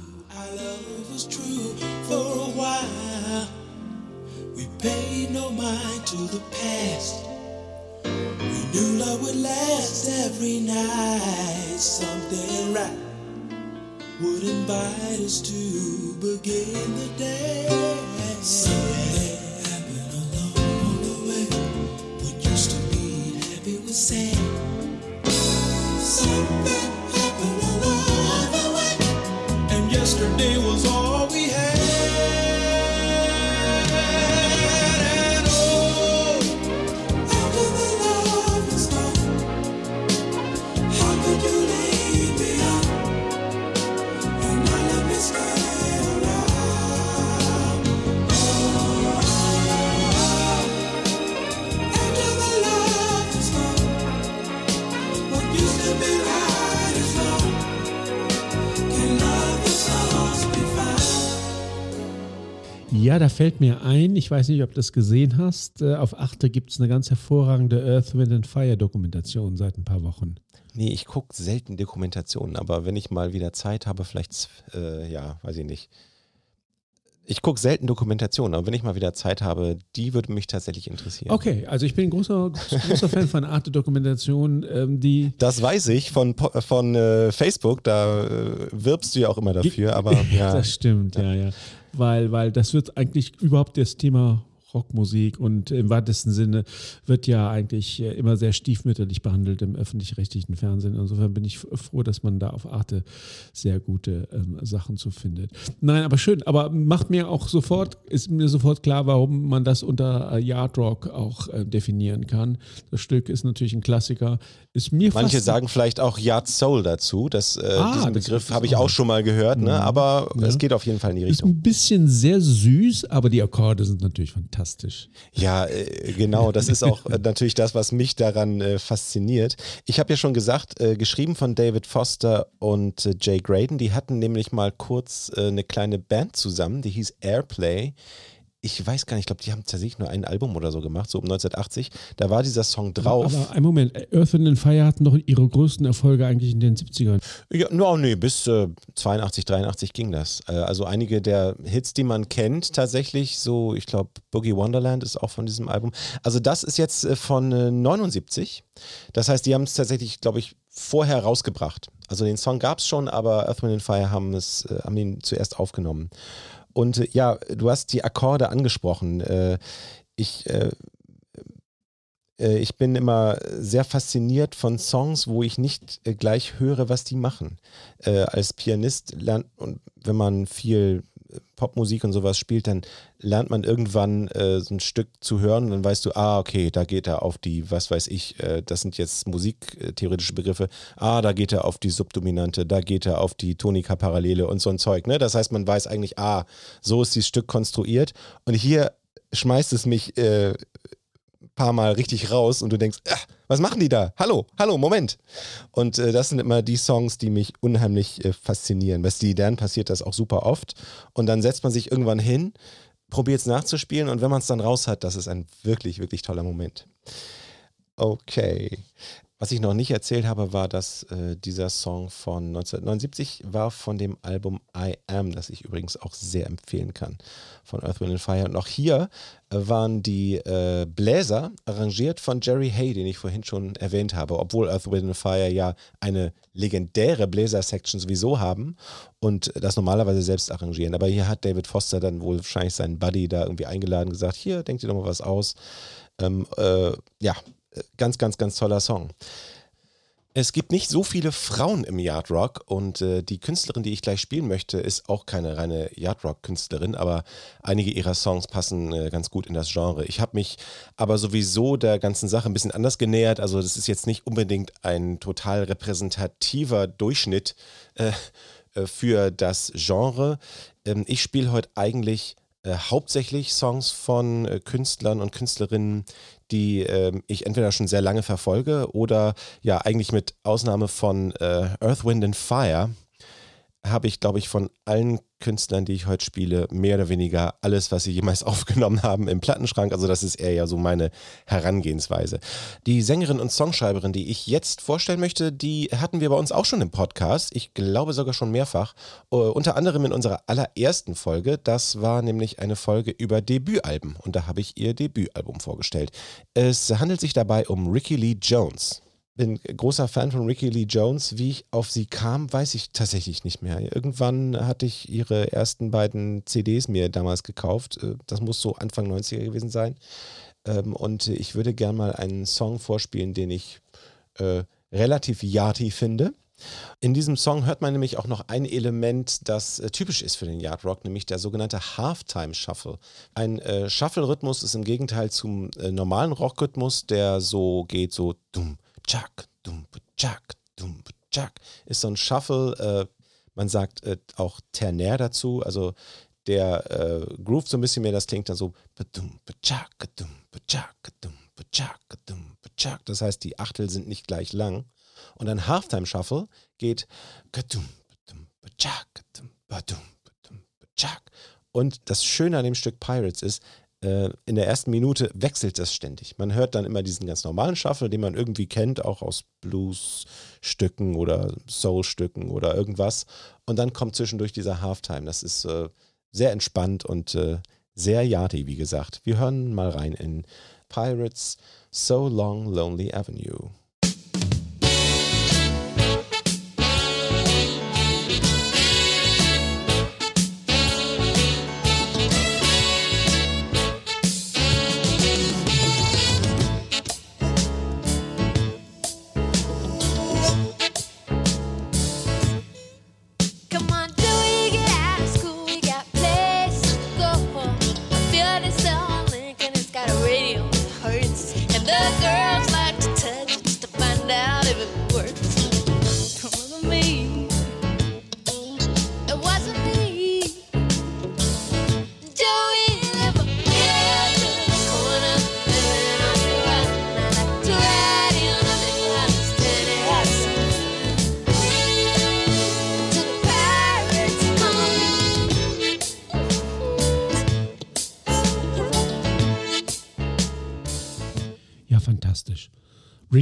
rewind to the past. We knew love would last every night. Something right would invite us to begin the day. Something happened along the way. What used to be happy was sad. Something happened along the way, and yesterday was all. Ja, da fällt mir ein, ich weiß nicht, ob du das gesehen hast, äh, auf Achte gibt es eine ganz hervorragende Earth, Wind and Fire Dokumentation seit ein paar Wochen. Nee, ich gucke selten Dokumentationen, aber wenn ich mal wieder Zeit habe, vielleicht, äh, ja, weiß ich nicht. Ich gucke selten Dokumentationen, aber wenn ich mal wieder Zeit habe, die würde mich tatsächlich interessieren. Okay, also ich bin ein großer, großer Fan von Arte Dokumentation, ähm, die Das weiß ich von, von äh, Facebook, da äh, wirbst du ja auch immer dafür, aber ja. Das stimmt, ja, ja. Weil, weil das wird eigentlich überhaupt das Thema Rockmusik und im weitesten Sinne wird ja eigentlich äh, immer sehr stiefmütterlich behandelt im öffentlich-rechtlichen Fernsehen. Insofern bin ich froh, dass man da auf Arte sehr gute ähm, Sachen zu findet. Nein, aber schön, aber macht mir auch sofort, ist mir sofort klar, warum man das unter äh, Yard Rock auch äh, definieren kann. Das Stück ist natürlich ein Klassiker. Ist mir Manche sagen vielleicht auch Yard Soul dazu. Das, äh, Ah, diesen Begriff habe ich auch. schon mal gehört, ne? aber es geht auf jeden Fall in die ist Richtung. ein bisschen sehr süß, aber die Akkorde sind natürlich fantastisch. Ja, äh, genau. Das ist auch äh, natürlich das, was mich daran äh, fasziniert. Ich habe ja schon gesagt, äh, geschrieben von David Foster und äh, Jay Graydon. Die hatten nämlich mal kurz äh, eine kleine Band zusammen, die hieß Airplay. Ich weiß gar nicht, ich glaube, die haben tatsächlich nur ein Album oder so gemacht, so um 1980. Da war dieser Song drauf. Aber ein Moment, Earth and Fire hatten doch ihre größten Erfolge eigentlich in den 70ern. Ja, no, nee, bis äh, 82, 83 ging das. Äh, also einige der Hits, die man kennt, tatsächlich, so, ich glaube, Boogie Wonderland ist auch von diesem Album. Also das ist jetzt äh, von äh, 79. Das heißt, die haben es tatsächlich, glaube ich, vorher rausgebracht. Also den Song gab es schon, aber Earth, Wind and Fire haben, es, äh, haben ihn zuerst aufgenommen. Und äh, ja, du hast die Akkorde angesprochen. Äh, ich äh, ich bin immer sehr fasziniert von Songs, wo ich nicht gleich höre, was die machen. Als Pianist lernt, und wenn man viel Popmusik und sowas spielt, dann lernt man irgendwann äh, so ein Stück zu hören und dann weißt du, ah, okay, da geht er auf die, was weiß ich, äh, das sind jetzt musiktheoretische Begriffe, ah, da geht er auf die Subdominante, da geht er auf die Tonika-Parallele und so ein Zeug. Ne? Das heißt, man weiß eigentlich, ah, so ist dieses Stück konstruiert und hier schmeißt es mich äh, paar Mal richtig raus und du denkst, ah, was machen die da? Hallo, hallo, Moment. Und äh, das sind immer die Songs, die mich unheimlich äh, faszinieren. Bei Steely Dan passiert das auch super oft. Und dann setzt man sich irgendwann hin, probiert es nachzuspielen und wenn man es dann raus hat, das ist ein wirklich, wirklich toller Moment. Okay. Was ich noch nicht erzählt habe, war, dass äh, dieser Song von 1979 war von dem Album I Am, das ich übrigens auch sehr empfehlen kann, von Earth, Wind and Fire. Und auch hier äh, waren die äh, Bläser arrangiert von Jerry Hay, den ich vorhin schon erwähnt habe, obwohl Earth, Wind and Fire ja eine legendäre Bläser-Section sowieso haben und das normalerweise selbst arrangieren. Aber hier hat David Foster dann wohl wahrscheinlich seinen Buddy da irgendwie eingeladen, gesagt, hier, denkt ihr doch mal was aus. Ähm, äh, ja, ganz, ganz, ganz toller Song. Es gibt nicht so viele Frauen im Yard Rock und äh, die Künstlerin, die ich gleich spielen möchte, ist auch keine reine Yard Rock Künstlerin, aber einige ihrer Songs passen äh, ganz gut in das Genre. Ich habe mich aber sowieso der ganzen Sache ein bisschen anders genähert. Also das ist jetzt nicht unbedingt ein total repräsentativer Durchschnitt äh, äh, für das Genre. Ähm, ich spiele heute eigentlich äh, hauptsächlich Songs von äh, Künstlern und Künstlerinnen, die ähm, ich entweder schon sehr lange verfolge oder ja eigentlich mit Ausnahme von äh, Earth, Wind and Fire habe ich, glaube ich, von allen Künstlern, die ich heute spiele, mehr oder weniger alles, was sie jemals aufgenommen haben, im Plattenschrank. Also das ist eher ja so meine Herangehensweise. Die Sängerin und Songschreiberin, die ich jetzt vorstellen möchte, die hatten wir bei uns auch schon im Podcast. Ich glaube sogar schon mehrfach. Uh, unter anderem in unserer allerersten Folge. Das war nämlich eine Folge über Debütalben. Und da habe ich ihr Debütalbum vorgestellt. Es handelt sich dabei um Ricky Lee Jones bin großer Fan von Ricky Lee Jones. Wie ich auf sie kam, weiß ich tatsächlich nicht mehr. Irgendwann hatte ich ihre ersten beiden CDs mir damals gekauft. Das muss so Anfang 90er gewesen sein. Und ich würde gern mal einen Song vorspielen, den ich äh, relativ yachty finde. In diesem Song hört man nämlich auch noch ein Element, das äh, typisch ist für den Yard Rock, nämlich der sogenannte Halftime Shuffle. Ein äh, Shuffle-Rhythmus ist im Gegenteil zum äh, normalen Rock-Rhythmus, der so geht, so dumm, tschak, dumm, tschak, dumm, tschak. Ist so ein Shuffle, äh, man sagt äh, auch ternär dazu, also der äh, Groove so ein bisschen mehr, das klingt dann so das heißt, die Achtel sind nicht gleich lang. Und ein Halftime Shuffle geht und das Schöne an dem Stück Pirates ist, äh, in der ersten Minute wechselt das ständig. Man hört dann immer diesen ganz normalen Shuffle, den man irgendwie kennt, auch aus Blues-Stücken oder Soul-Stücken oder irgendwas. Und dann kommt zwischendurch dieser Halftime. Das ist äh, sehr entspannt und äh, sehr yachty, wie gesagt. Wir hören mal rein in Pirates So Long Lonely Avenue.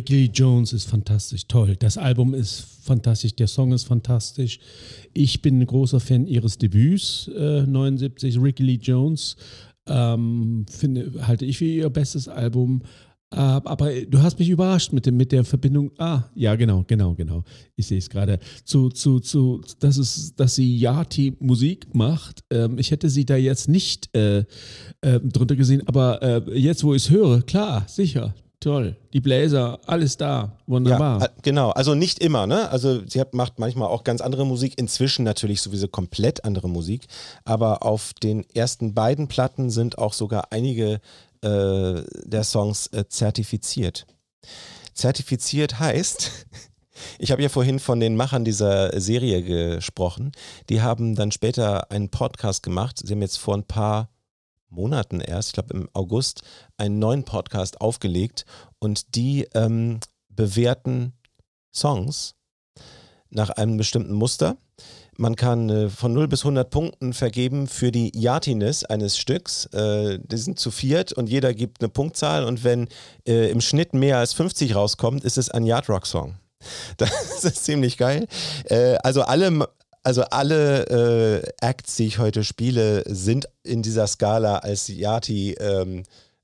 Ricky Lee Jones ist fantastisch, toll. Das Album ist fantastisch, der Song ist fantastisch. Ich bin ein großer Fan ihres Debüts, äh, 79, Ricky Lee Jones. Ähm, finde, halte ich für ihr bestes Album. Äh, aber du hast mich überrascht mit, dem, mit der Verbindung. Ah, ja, genau, genau, genau. Ich sehe es gerade. Zu, zu, zu, dass, es, dass sie Yati Musik macht. Ähm, ich hätte sie da jetzt nicht äh, äh, drunter gesehen, aber äh, jetzt, wo ich es höre, klar, sicher toll. Die Bläser, alles da, wunderbar. Ja, genau, also nicht immer, ne? Also sie hat, macht manchmal auch ganz andere Musik, inzwischen natürlich sowieso komplett andere Musik, aber auf den ersten beiden Platten sind auch sogar einige äh, der Songs äh, zertifiziert. Zertifiziert heißt, ich habe ja vorhin von den Machern dieser Serie gesprochen. Die haben dann später einen Podcast gemacht. Sie haben jetzt vor ein paar Monaten erst, ich glaube im August, einen neuen Podcast aufgelegt und die ähm, bewerten Songs nach einem bestimmten Muster. Man kann äh, von 0 bis 100 Punkten vergeben für die Yatiness eines Stücks. Äh, die sind zu viert und jeder gibt eine Punktzahl und wenn äh, im Schnitt mehr als 50 rauskommt, ist es ein Yard Rock Song. Das ist ziemlich geil. Äh, also alle also alle äh, Acts, die ich heute spiele, sind in dieser Skala als Yati ähm,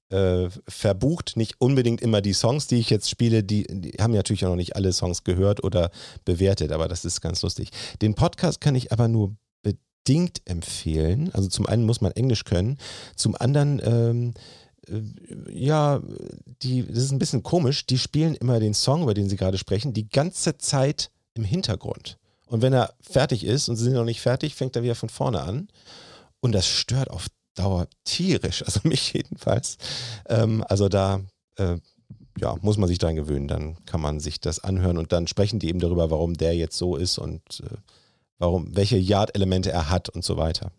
äh, verbucht. Nicht unbedingt immer die Songs, die ich jetzt spiele, die, die haben natürlich auch noch nicht alle Songs gehört oder bewertet, aber das ist ganz lustig. Den Podcast kann ich aber nur bedingt empfehlen. Also zum einen muss man Englisch können, zum anderen ähm, äh, ja, die, das ist ein bisschen komisch, die spielen immer den Song, über den sie gerade sprechen, die ganze Zeit im Hintergrund. Und wenn er fertig ist und sie sind noch nicht fertig, fängt er wieder von vorne an. Und das stört auf Dauer tierisch, also mich jedenfalls. Ähm, also da äh, ja, muss man sich dran gewöhnen. Dann kann man sich das anhören und dann sprechen die eben darüber, warum der jetzt so ist und äh, warum, welche Yard-Elemente er hat und so weiter.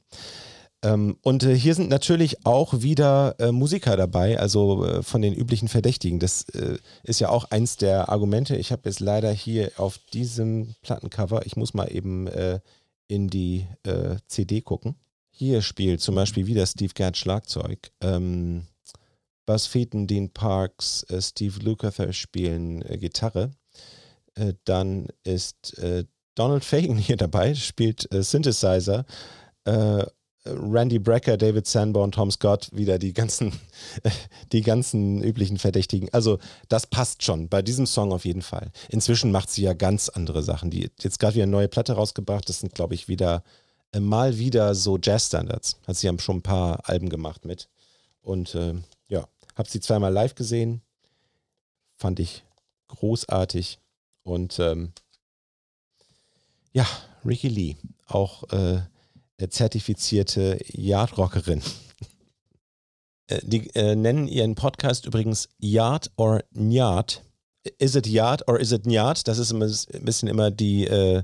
Ähm, und äh, hier sind natürlich auch wieder äh, Musiker dabei, also äh, von den üblichen Verdächtigen. Das äh, ist ja auch eins der Argumente. Ich habe jetzt leider hier auf diesem Plattencover, ich muss mal eben äh, in die äh, CD gucken. Hier spielt zum Beispiel wieder Steve Gadd Schlagzeug. Ähm, Buzz Featon, Dean Parks, Steve Lukather spielen Gitarre. dann ist Donald Fagan hier dabei, spielt Synthesizer. Randy Brecker, David Sanborn, Tom Scott, wieder die ganzen, die ganzen üblichen Verdächtigen. Also das passt schon, bei diesem Song auf jeden Fall. Inzwischen macht sie ja ganz andere Sachen. Die jetzt gerade wieder eine neue Platte rausgebracht. Das sind, glaube ich, wieder äh, mal wieder so Jazz-Standards. Hat sie ja schon ein paar Alben gemacht mit. Und äh, ja, habe sie zweimal live gesehen. Fand ich großartig. Und ähm, Ja, Ricky Lee, auch äh, zertifizierte Yardrockerin. Äh, die äh, nennen ihren Podcast übrigens Yard or Nyard. Is it Yard or is it Nyard? Das ist ein bisschen immer die äh,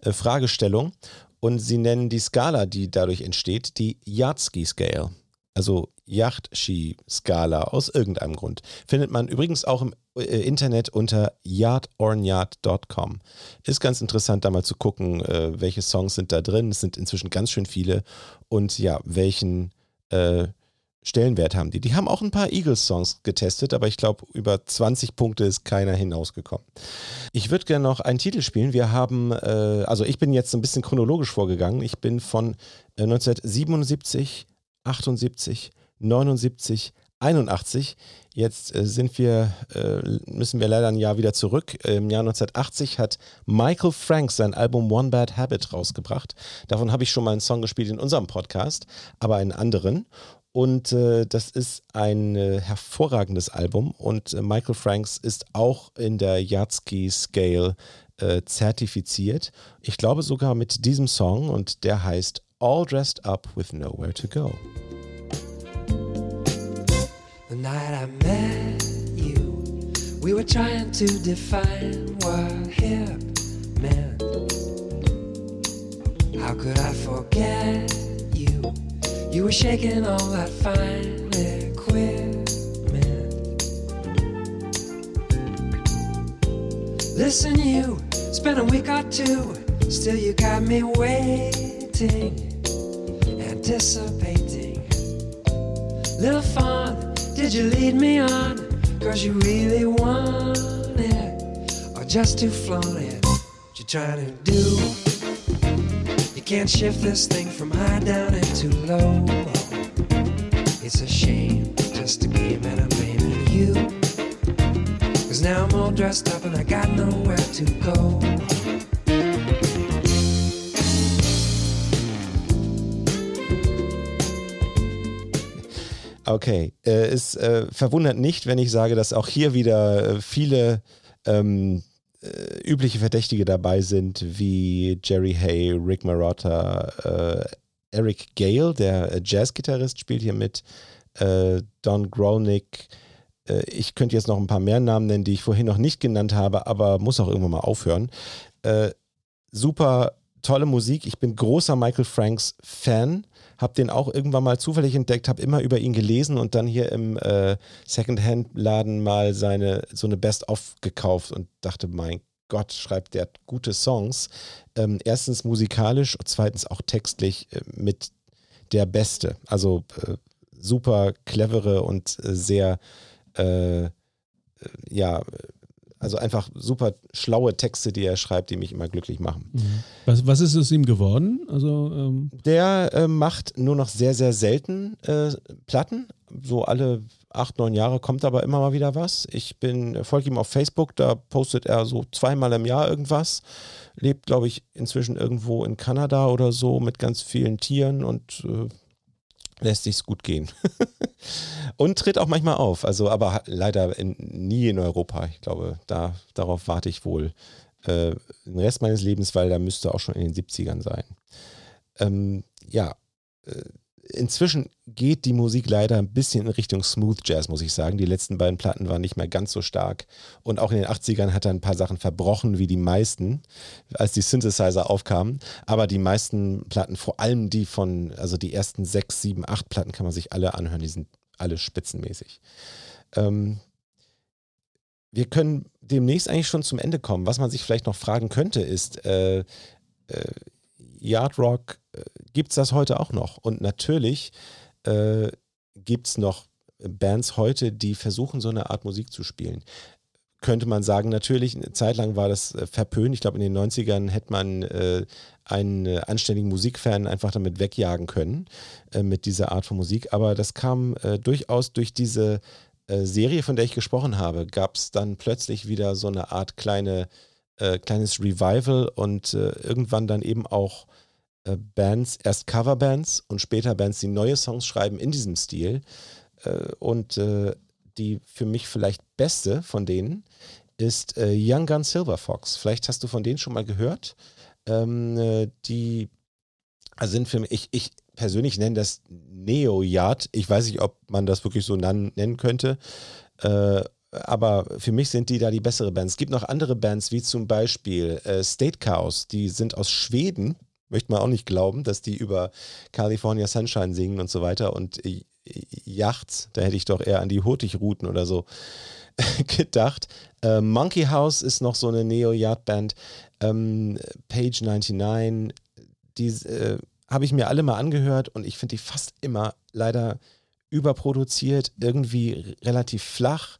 äh, Fragestellung. Und sie nennen die Skala, die dadurch entsteht, die Yardski Scale. Also Yachtski-Skala aus irgendeinem Grund. Findet man übrigens auch im äh, Internet unter yardornyard.com. Ist ganz interessant, da mal zu gucken, äh, welche Songs sind da drin. Es sind inzwischen ganz schön viele. Und ja, welchen äh, Stellenwert haben die. Die haben auch ein paar Eagles-Songs getestet, aber ich glaube, über 20 Punkte ist keiner hinausgekommen. Ich würde gerne noch einen Titel spielen. Wir haben, äh, also ich bin jetzt ein bisschen chronologisch vorgegangen. Ich bin von äh, 1977, 78, 79, 81. Jetzt äh, sind wir, äh, müssen wir leider ein Jahr wieder zurück. Im Jahr 1980 hat Michael Frank sein Album One Bad Habit rausgebracht. Davon habe ich schon mal einen Song gespielt in unserem Podcast, aber einen anderen. Und äh, das ist ein äh, hervorragendes Album und äh, Michael Franks ist auch in der Yatsky Scale äh, zertifiziert. Ich glaube sogar mit diesem Song und der heißt All Dressed Up with Nowhere to Go. The night I met you, we were trying to define what hip meant. How could I forget you? You were shaking all that fine equipment. Listen, you spent a week or two, still you got me waiting, anticipating. Little fun, did you lead me on? Cause you really want it, or just to flaunt it? What you trying to do? You can't shift this thing from high down into low. It's a shame, just a game and I'm blaming you. Cause now I'm all dressed up and I got nowhere to go. Okay, äh, es äh, verwundert nicht, wenn ich sage, dass auch hier wieder äh, viele ähm, äh, übliche Verdächtige dabei sind, wie Jerry Hay, Rick Marotta, äh, Eric Gale, der äh, Jazzgitarrist, spielt hier mit, Don Gronick. ich könnte jetzt noch ein paar mehr Namen nennen, die ich vorhin noch nicht genannt habe, aber muss auch irgendwann mal aufhören. super tolle Musik. Ich bin großer Michael Franks Fan habe den auch irgendwann mal zufällig entdeckt, habe immer über ihn gelesen und dann hier im äh, Secondhand-Laden mal seine so eine Best-of gekauft und dachte, mein Gott, schreibt der gute Songs. Ähm, erstens musikalisch und zweitens auch textlich äh, mit der Beste. Also äh, super clevere und äh, sehr, äh, äh, ja, also einfach super schlaue Texte, die er schreibt, die mich immer glücklich machen. Mhm. Was, was ist aus ihm geworden? Also, ähm Der äh, macht nur noch sehr, sehr selten äh, Platten. So alle acht, neun Jahre kommt aber immer mal wieder was. Ich bin, folge ihm auf Facebook, da postet er so zweimal im Jahr irgendwas. Lebt, glaube ich, inzwischen irgendwo in Kanada oder so mit ganz vielen Tieren und äh, lässt sich's gut gehen. und tritt auch manchmal auf, also aber leider in, nie in Europa. Ich glaube, da, darauf warte ich wohl äh, den Rest meines Lebens, weil da müsste auch schon in den 70ern sein. Ähm, ja, äh, inzwischen geht die Musik leider ein bisschen in Richtung Smooth Jazz, muss ich sagen. Die letzten beiden Platten waren nicht mehr ganz so stark. Und auch in den 80ern hat er ein paar Sachen verbrochen, wie die meisten, als die Synthesizer aufkamen. Aber die meisten Platten, vor allem die von, also die ersten sechs, sieben, acht Platten kann man sich alle anhören, die sind alle spitzenmäßig. Ähm, wir können demnächst eigentlich schon zum Ende kommen. Was man sich vielleicht noch fragen könnte, ist, äh, äh, Yard Rock, gibt es das heute auch noch? Und natürlich äh, gibt es noch Bands heute, die versuchen, so eine Art Musik zu spielen. Könnte man sagen, natürlich, eine Zeit lang war das äh, verpönt. Ich glaube, in den 90ern hätte man äh, einen äh, anständigen Musikfan einfach damit wegjagen können, äh, mit dieser Art von Musik. Aber das kam äh, durchaus durch diese äh, Serie, von der ich gesprochen habe, gab es dann plötzlich wieder so eine Art kleine, kleines Revival und irgendwann dann eben auch äh, Bands, erst Coverbands und später Bands, die neue Songs schreiben in diesem Stil. Äh, und äh, die für mich vielleicht beste von denen ist Young Gun Silver Fox. Vielleicht hast du von denen schon mal gehört. Ähm, äh, die sind für mich, ich, ich persönlich nenne das Neo-Yard. Ich weiß nicht, ob man das wirklich so nennen könnte. Äh, aber für mich sind die da die bessere Bands. Es gibt noch andere Bands, wie zum Beispiel äh, State Chaos, die sind aus Schweden. Möchte man auch nicht glauben, dass die über California Sunshine singen und so weiter. Und äh, Yachts, da hätte ich doch eher an die Hurtigruten oder so gedacht. Äh, Monkey House ist noch so eine Neo-Yard-Band. Ähm, Page 99, die äh, habe ich mir alle mal angehört und ich finde die fast immer leider überproduziert, irgendwie relativ flach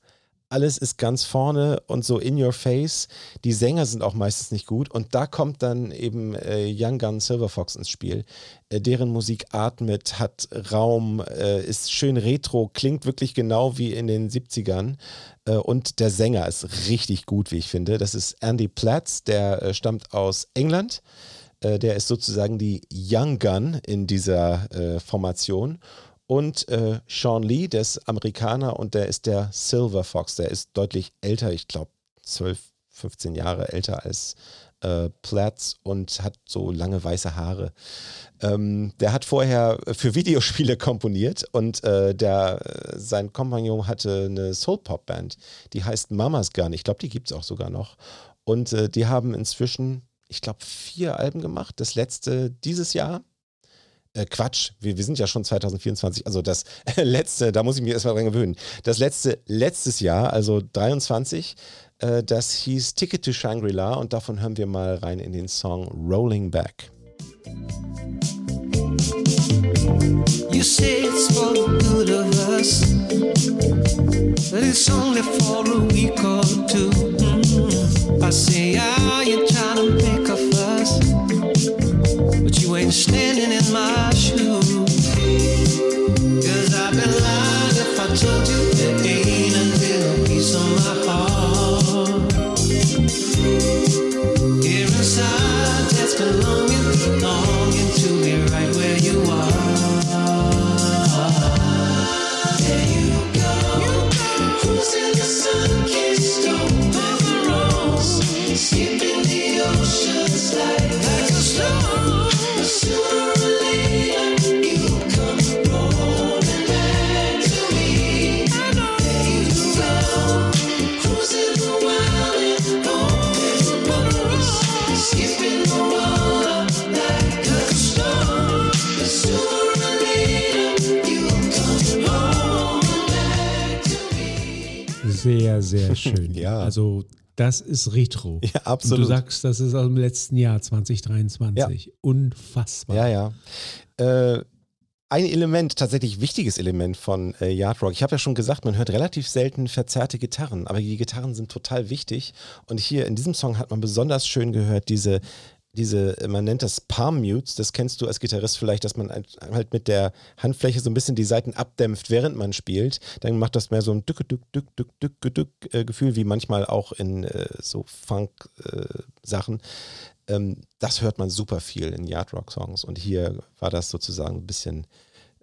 alles ist ganz vorne und so in your face. Die Sänger sind auch meistens nicht gut. Und da kommt dann eben äh, Young Gun Silver Fox ins Spiel. Äh, deren Musik atmet, hat Raum, äh, ist schön retro, klingt wirklich genau wie in den 70ern. Äh, und der Sänger ist richtig gut, wie ich finde. Das ist Andy Platz, der äh, stammt aus England. Äh, der ist sozusagen die Young Gun in dieser Formation. Und äh, Sean Lee, der ist Amerikaner und der ist der Silver Fox. Der ist deutlich älter, ich glaube 12, 15 Jahre älter als äh, Platz und hat so lange weiße Haare. Ähm, der hat vorher für Videospiele komponiert und äh, der, sein Kompagnon hatte eine Soul-Pop-Band, die heißt Mama's Gun. Ich glaube, die gibt es auch sogar noch. Und äh, die haben inzwischen, ich glaube, vier Alben gemacht. Das letzte dieses Jahr äh, Quatsch, wir, wir sind ja schon 2024, also das letzte, da muss ich mich erstmal dran gewöhnen. Das letzte, letztes Jahr, also 23, äh, das hieß Ticket to Shangri-La und davon hören wir mal rein in den Song Rolling Back. You say it's for the good of us, but it's only for a week or two. Mm-hmm. I say, are you trying to make a fuss? But you ain't standing in my shoes. Cause I've been lying if I told you ain't a little piece of my heart. Here inside that's been longing, longing to be right where you are. There you go, cruising the sun-kissed over rose, skipping the Sehr, sehr schön. Ja. Also das ist Retro. Ja, absolut. Und du sagst, das ist aus dem letzten Jahr 2023. Unfassbar. Ja, ja. Äh, ein Element, tatsächlich wichtiges Element von äh, Yard Rock. Ich habe ja schon gesagt, man hört relativ selten verzerrte Gitarren, aber die Gitarren sind total wichtig. Und hier in diesem Song hat man besonders schön gehört, diese diese, man nennt das Palm Mutes, das kennst du als Gitarrist vielleicht, dass man halt mit der Handfläche so ein bisschen die Seiten abdämpft, während man spielt. Dann macht das mehr so ein dück, dück, dück, dück, dück, dück äh, Gefühl, wie manchmal auch in äh, so Funk-Sachen. Äh, ähm, das hört man super viel in Yard Rock Songs und hier war das sozusagen ein bisschen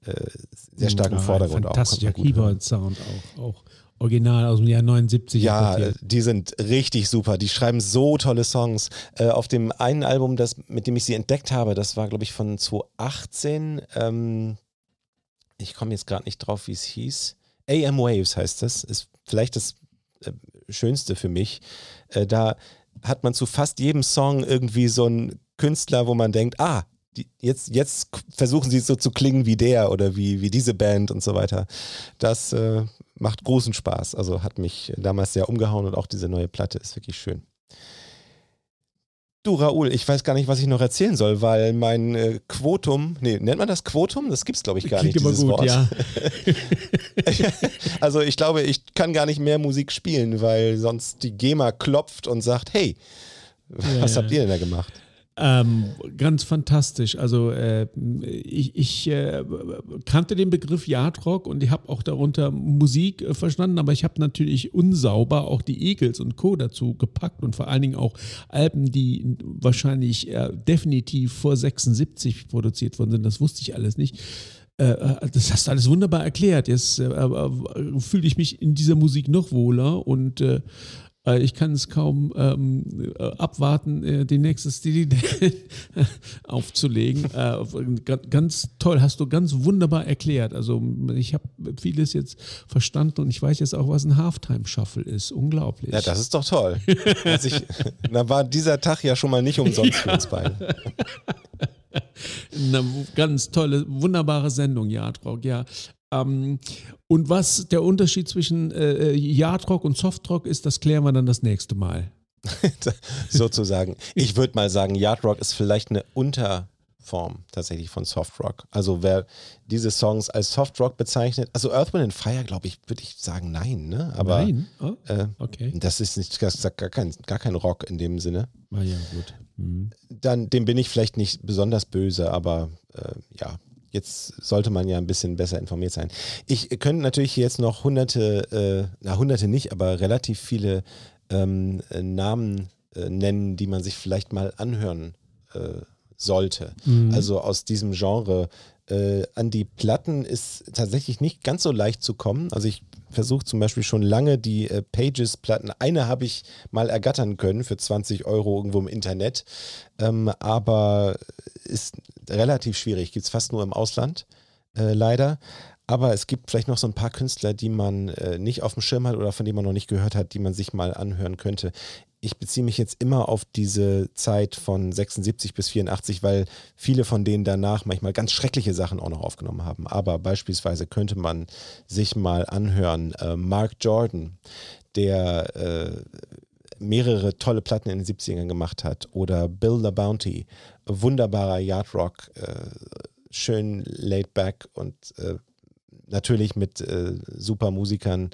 äh, sehr stark im Ja, Vordergrund auch. Fantastischer gut hören. Keyboard-Sound auch, auch. Original aus dem Jahr 79. Ja, importiert. die sind richtig super. Die schreiben so tolle Songs. Äh, auf dem einen Album, das, mit dem ich sie entdeckt habe, das war, glaube ich, von 2018. Ähm, ich komme jetzt gerade nicht drauf, wie es hieß. AM Waves heißt das. Ist vielleicht das äh, Schönste für mich. Äh, da hat man zu fast jedem Song irgendwie so einen Künstler, wo man denkt, ah, jetzt, jetzt versuchen sie so zu klingen wie der oder wie, wie diese Band und so weiter. Das äh, macht großen Spaß. Also hat mich damals sehr umgehauen und auch diese neue Platte ist wirklich schön. Du, Raoul, ich weiß gar nicht, was ich noch erzählen soll, weil mein äh, Quotum, nee, nennt man das Quotum? Das gibt's glaube ich, gar Klingt nicht, immer dieses gut, Wort. ja. also ich glaube, ich kann gar nicht mehr Musik spielen, weil sonst die GEMA klopft und sagt, hey, was Ja, habt ihr denn da gemacht? Ähm, ganz fantastisch. Also äh, ich, ich äh, kannte den Begriff Yardrock und ich habe auch darunter Musik äh, verstanden, aber ich habe natürlich unsauber auch die Eagles und Co. dazu gepackt und vor allen Dingen auch Alben, die wahrscheinlich äh, definitiv vor 76 produziert worden sind. Das wusste ich alles nicht. Äh, das hast du alles wunderbar erklärt. Jetzt äh, fühle ich mich in dieser Musik noch wohler und ich kann es kaum ähm, äh, abwarten, äh, die nächste Steely aufzulegen. Äh, ganz toll, hast du ganz wunderbar erklärt. Also ich habe vieles jetzt verstanden und ich weiß jetzt auch, was ein Halftime-Shuffle ist. Unglaublich. Ja, das ist doch toll. Ich, da war dieser Tag ja schon mal nicht umsonst für uns beide. Eine ganz tolle, wunderbare Sendung, Yardrock, ja. Ähm, und was der Unterschied zwischen äh, Yardrock und Softrock ist, das klären wir dann das nächste Mal. Sozusagen. Ich würde mal sagen, Yardrock ist vielleicht eine Unterform tatsächlich von Softrock. Also wer diese Songs als Softrock bezeichnet, also Earth, Wind Fire, glaube ich, würde ich sagen, nein, ne? Aber nein? Oh, äh, okay. das ist nicht das sagt gar kein, gar kein Rock in dem Sinne. Ah ja, gut. Mhm. Dann dem bin ich vielleicht nicht besonders böse, aber äh, ja, jetzt sollte man ja ein bisschen besser informiert sein. Ich könnte natürlich jetzt noch hunderte, äh, na hunderte nicht, aber relativ viele ähm, Namen äh, nennen, die man sich vielleicht mal anhören äh, sollte. Mhm. Also aus diesem Genre. Äh, an die Platten ist tatsächlich nicht ganz so leicht zu kommen. Also ich versuche zum Beispiel schon lange die äh, Pages-Platten. Eine habe ich mal ergattern können für 20 Euro irgendwo im Internet, ähm, aber ist relativ schwierig. Gibt es fast nur im Ausland, äh, leider. Aber es gibt vielleicht noch so ein paar Künstler, die man äh, nicht auf dem Schirm hat oder von denen man noch nicht gehört hat, die man sich mal anhören könnte. Ich beziehe mich jetzt immer auf diese Zeit von 76 bis 84, weil viele von denen danach manchmal ganz schreckliche Sachen auch noch aufgenommen haben. Aber beispielsweise könnte man sich mal anhören, äh, Mark Jordan, der äh, mehrere tolle Platten in den 70ern gemacht hat, oder Bill the Bounty, wunderbarer Yardrock, äh, schön laid back und äh, natürlich mit äh, super Musikern.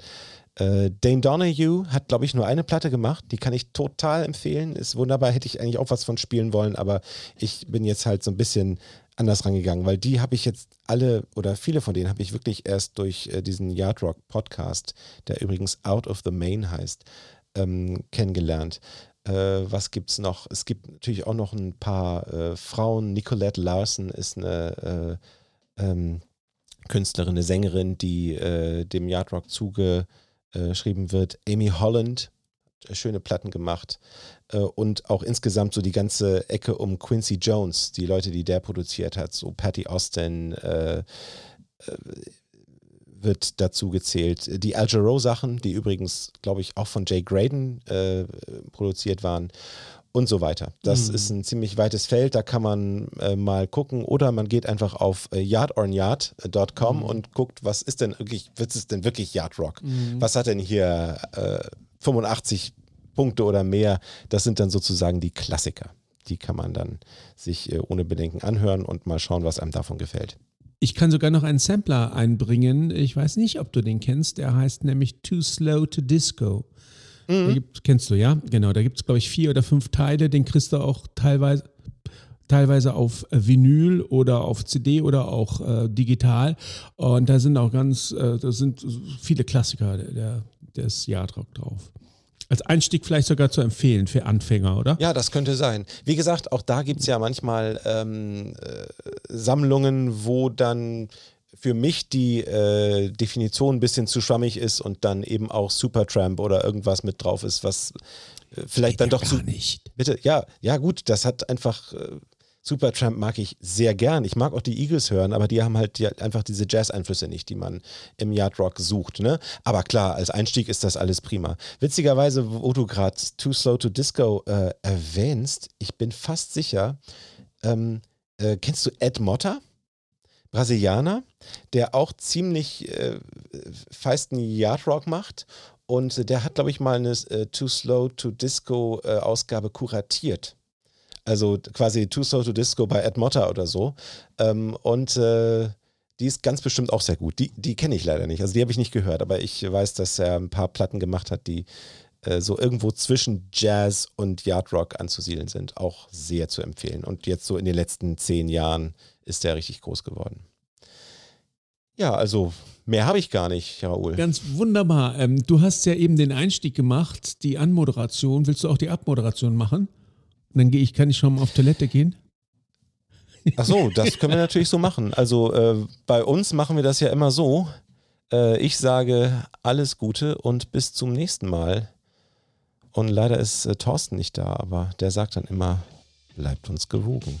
Äh, Dane Donahue hat, glaube ich, nur eine Platte gemacht. Die kann ich total empfehlen. Ist wunderbar. Hätte ich eigentlich auch was von spielen wollen, aber ich bin jetzt halt so ein bisschen anders rangegangen, weil die habe ich jetzt alle oder viele von denen habe ich wirklich erst durch äh, diesen Yardrock Podcast, der übrigens Out of the Main heißt, ähm, kennengelernt. Äh, was gibt es noch? Es gibt natürlich auch noch ein paar äh, Frauen. Nicolette Larson ist eine äh, ähm, Künstlerin, eine Sängerin, die äh, dem Yardrock zugeschrieben wird. Amy Holland, hat schöne Platten gemacht. Äh, und auch insgesamt so die ganze Ecke um Quincy Jones, die Leute, die der produziert hat, so Patty Austin äh, wird dazu gezählt. Die Al Sachen, die übrigens, glaube ich, auch von Jay Graydon äh, produziert waren und so weiter. Das Mhm. ist ein ziemlich weites Feld, da kann man äh, mal gucken oder man geht einfach auf äh, yardornyard.com und guckt, was ist denn wirklich, was ist denn wirklich Yardrock? Was hat denn hier äh, 85 Punkte oder mehr? Das sind dann sozusagen die Klassiker. Die kann man dann sich äh, ohne Bedenken anhören und mal schauen, was einem davon gefällt. Ich kann sogar noch einen Sampler einbringen. Ich weiß nicht, ob du den kennst. Der heißt nämlich Too Slow to Disco. Mhm. Gibt, kennst du, ja? Genau. Da gibt es, glaube ich, vier oder fünf Teile. Den kriegst du auch teilweise, teilweise auf Vinyl oder auf CD oder auch äh, digital. Und da sind auch ganz, äh, da sind viele Klassiker der, der, des Yardrock drauf. Als Einstieg vielleicht sogar zu empfehlen für Anfänger, oder? Ja, das könnte sein. Wie gesagt, auch da gibt es ja manchmal ähm, äh, Sammlungen, wo dann für mich die äh, Definition ein bisschen zu schwammig ist und dann eben auch Supertramp oder irgendwas mit drauf ist, was äh, vielleicht dann Ja, doch zu. gar nicht. Bitte, ja, ja, gut, das hat einfach. Supertramp mag ich sehr gern. Ich mag auch die Eagles hören, aber die haben halt die, einfach diese Jazz-Einflüsse nicht, die man im Yardrock sucht. Ne? Aber klar, als Einstieg ist das alles prima. Witzigerweise, wo du gerade Too Slow to Disco äh, erwähnst, ich bin fast sicher, ähm, äh, kennst du Ed Motta? Brasilianer, der auch ziemlich äh, feisten Yardrock macht. Und der hat, glaube ich, mal eine äh, Too Slow to Disco äh, Ausgabe kuratiert. Also quasi Too Slow to Disco bei Ed Motta oder so. Ähm, und äh, die ist ganz bestimmt auch sehr gut. Die, die kenne ich leider nicht. Also die habe ich nicht gehört, aber ich weiß, dass er ein paar Platten gemacht hat, die äh, so irgendwo zwischen Jazz und Yardrock anzusiedeln sind. Auch sehr zu empfehlen. Und jetzt so in den letzten zehn Jahren ist der richtig groß geworden. Ja, also mehr habe ich gar nicht, Raoul. Ganz wunderbar. Ähm, du hast ja eben den Einstieg gemacht, die Anmoderation. Willst du auch die Abmoderation machen? Dann gehe ich, kann ich schon mal auf Toilette gehen? Ach so, das können wir natürlich so machen. Also äh, bei uns machen wir das ja immer so. Äh, ich sage alles Gute und bis zum nächsten Mal. Und leider ist äh, Thorsten nicht da, aber der sagt dann immer, bleibt uns gewogen.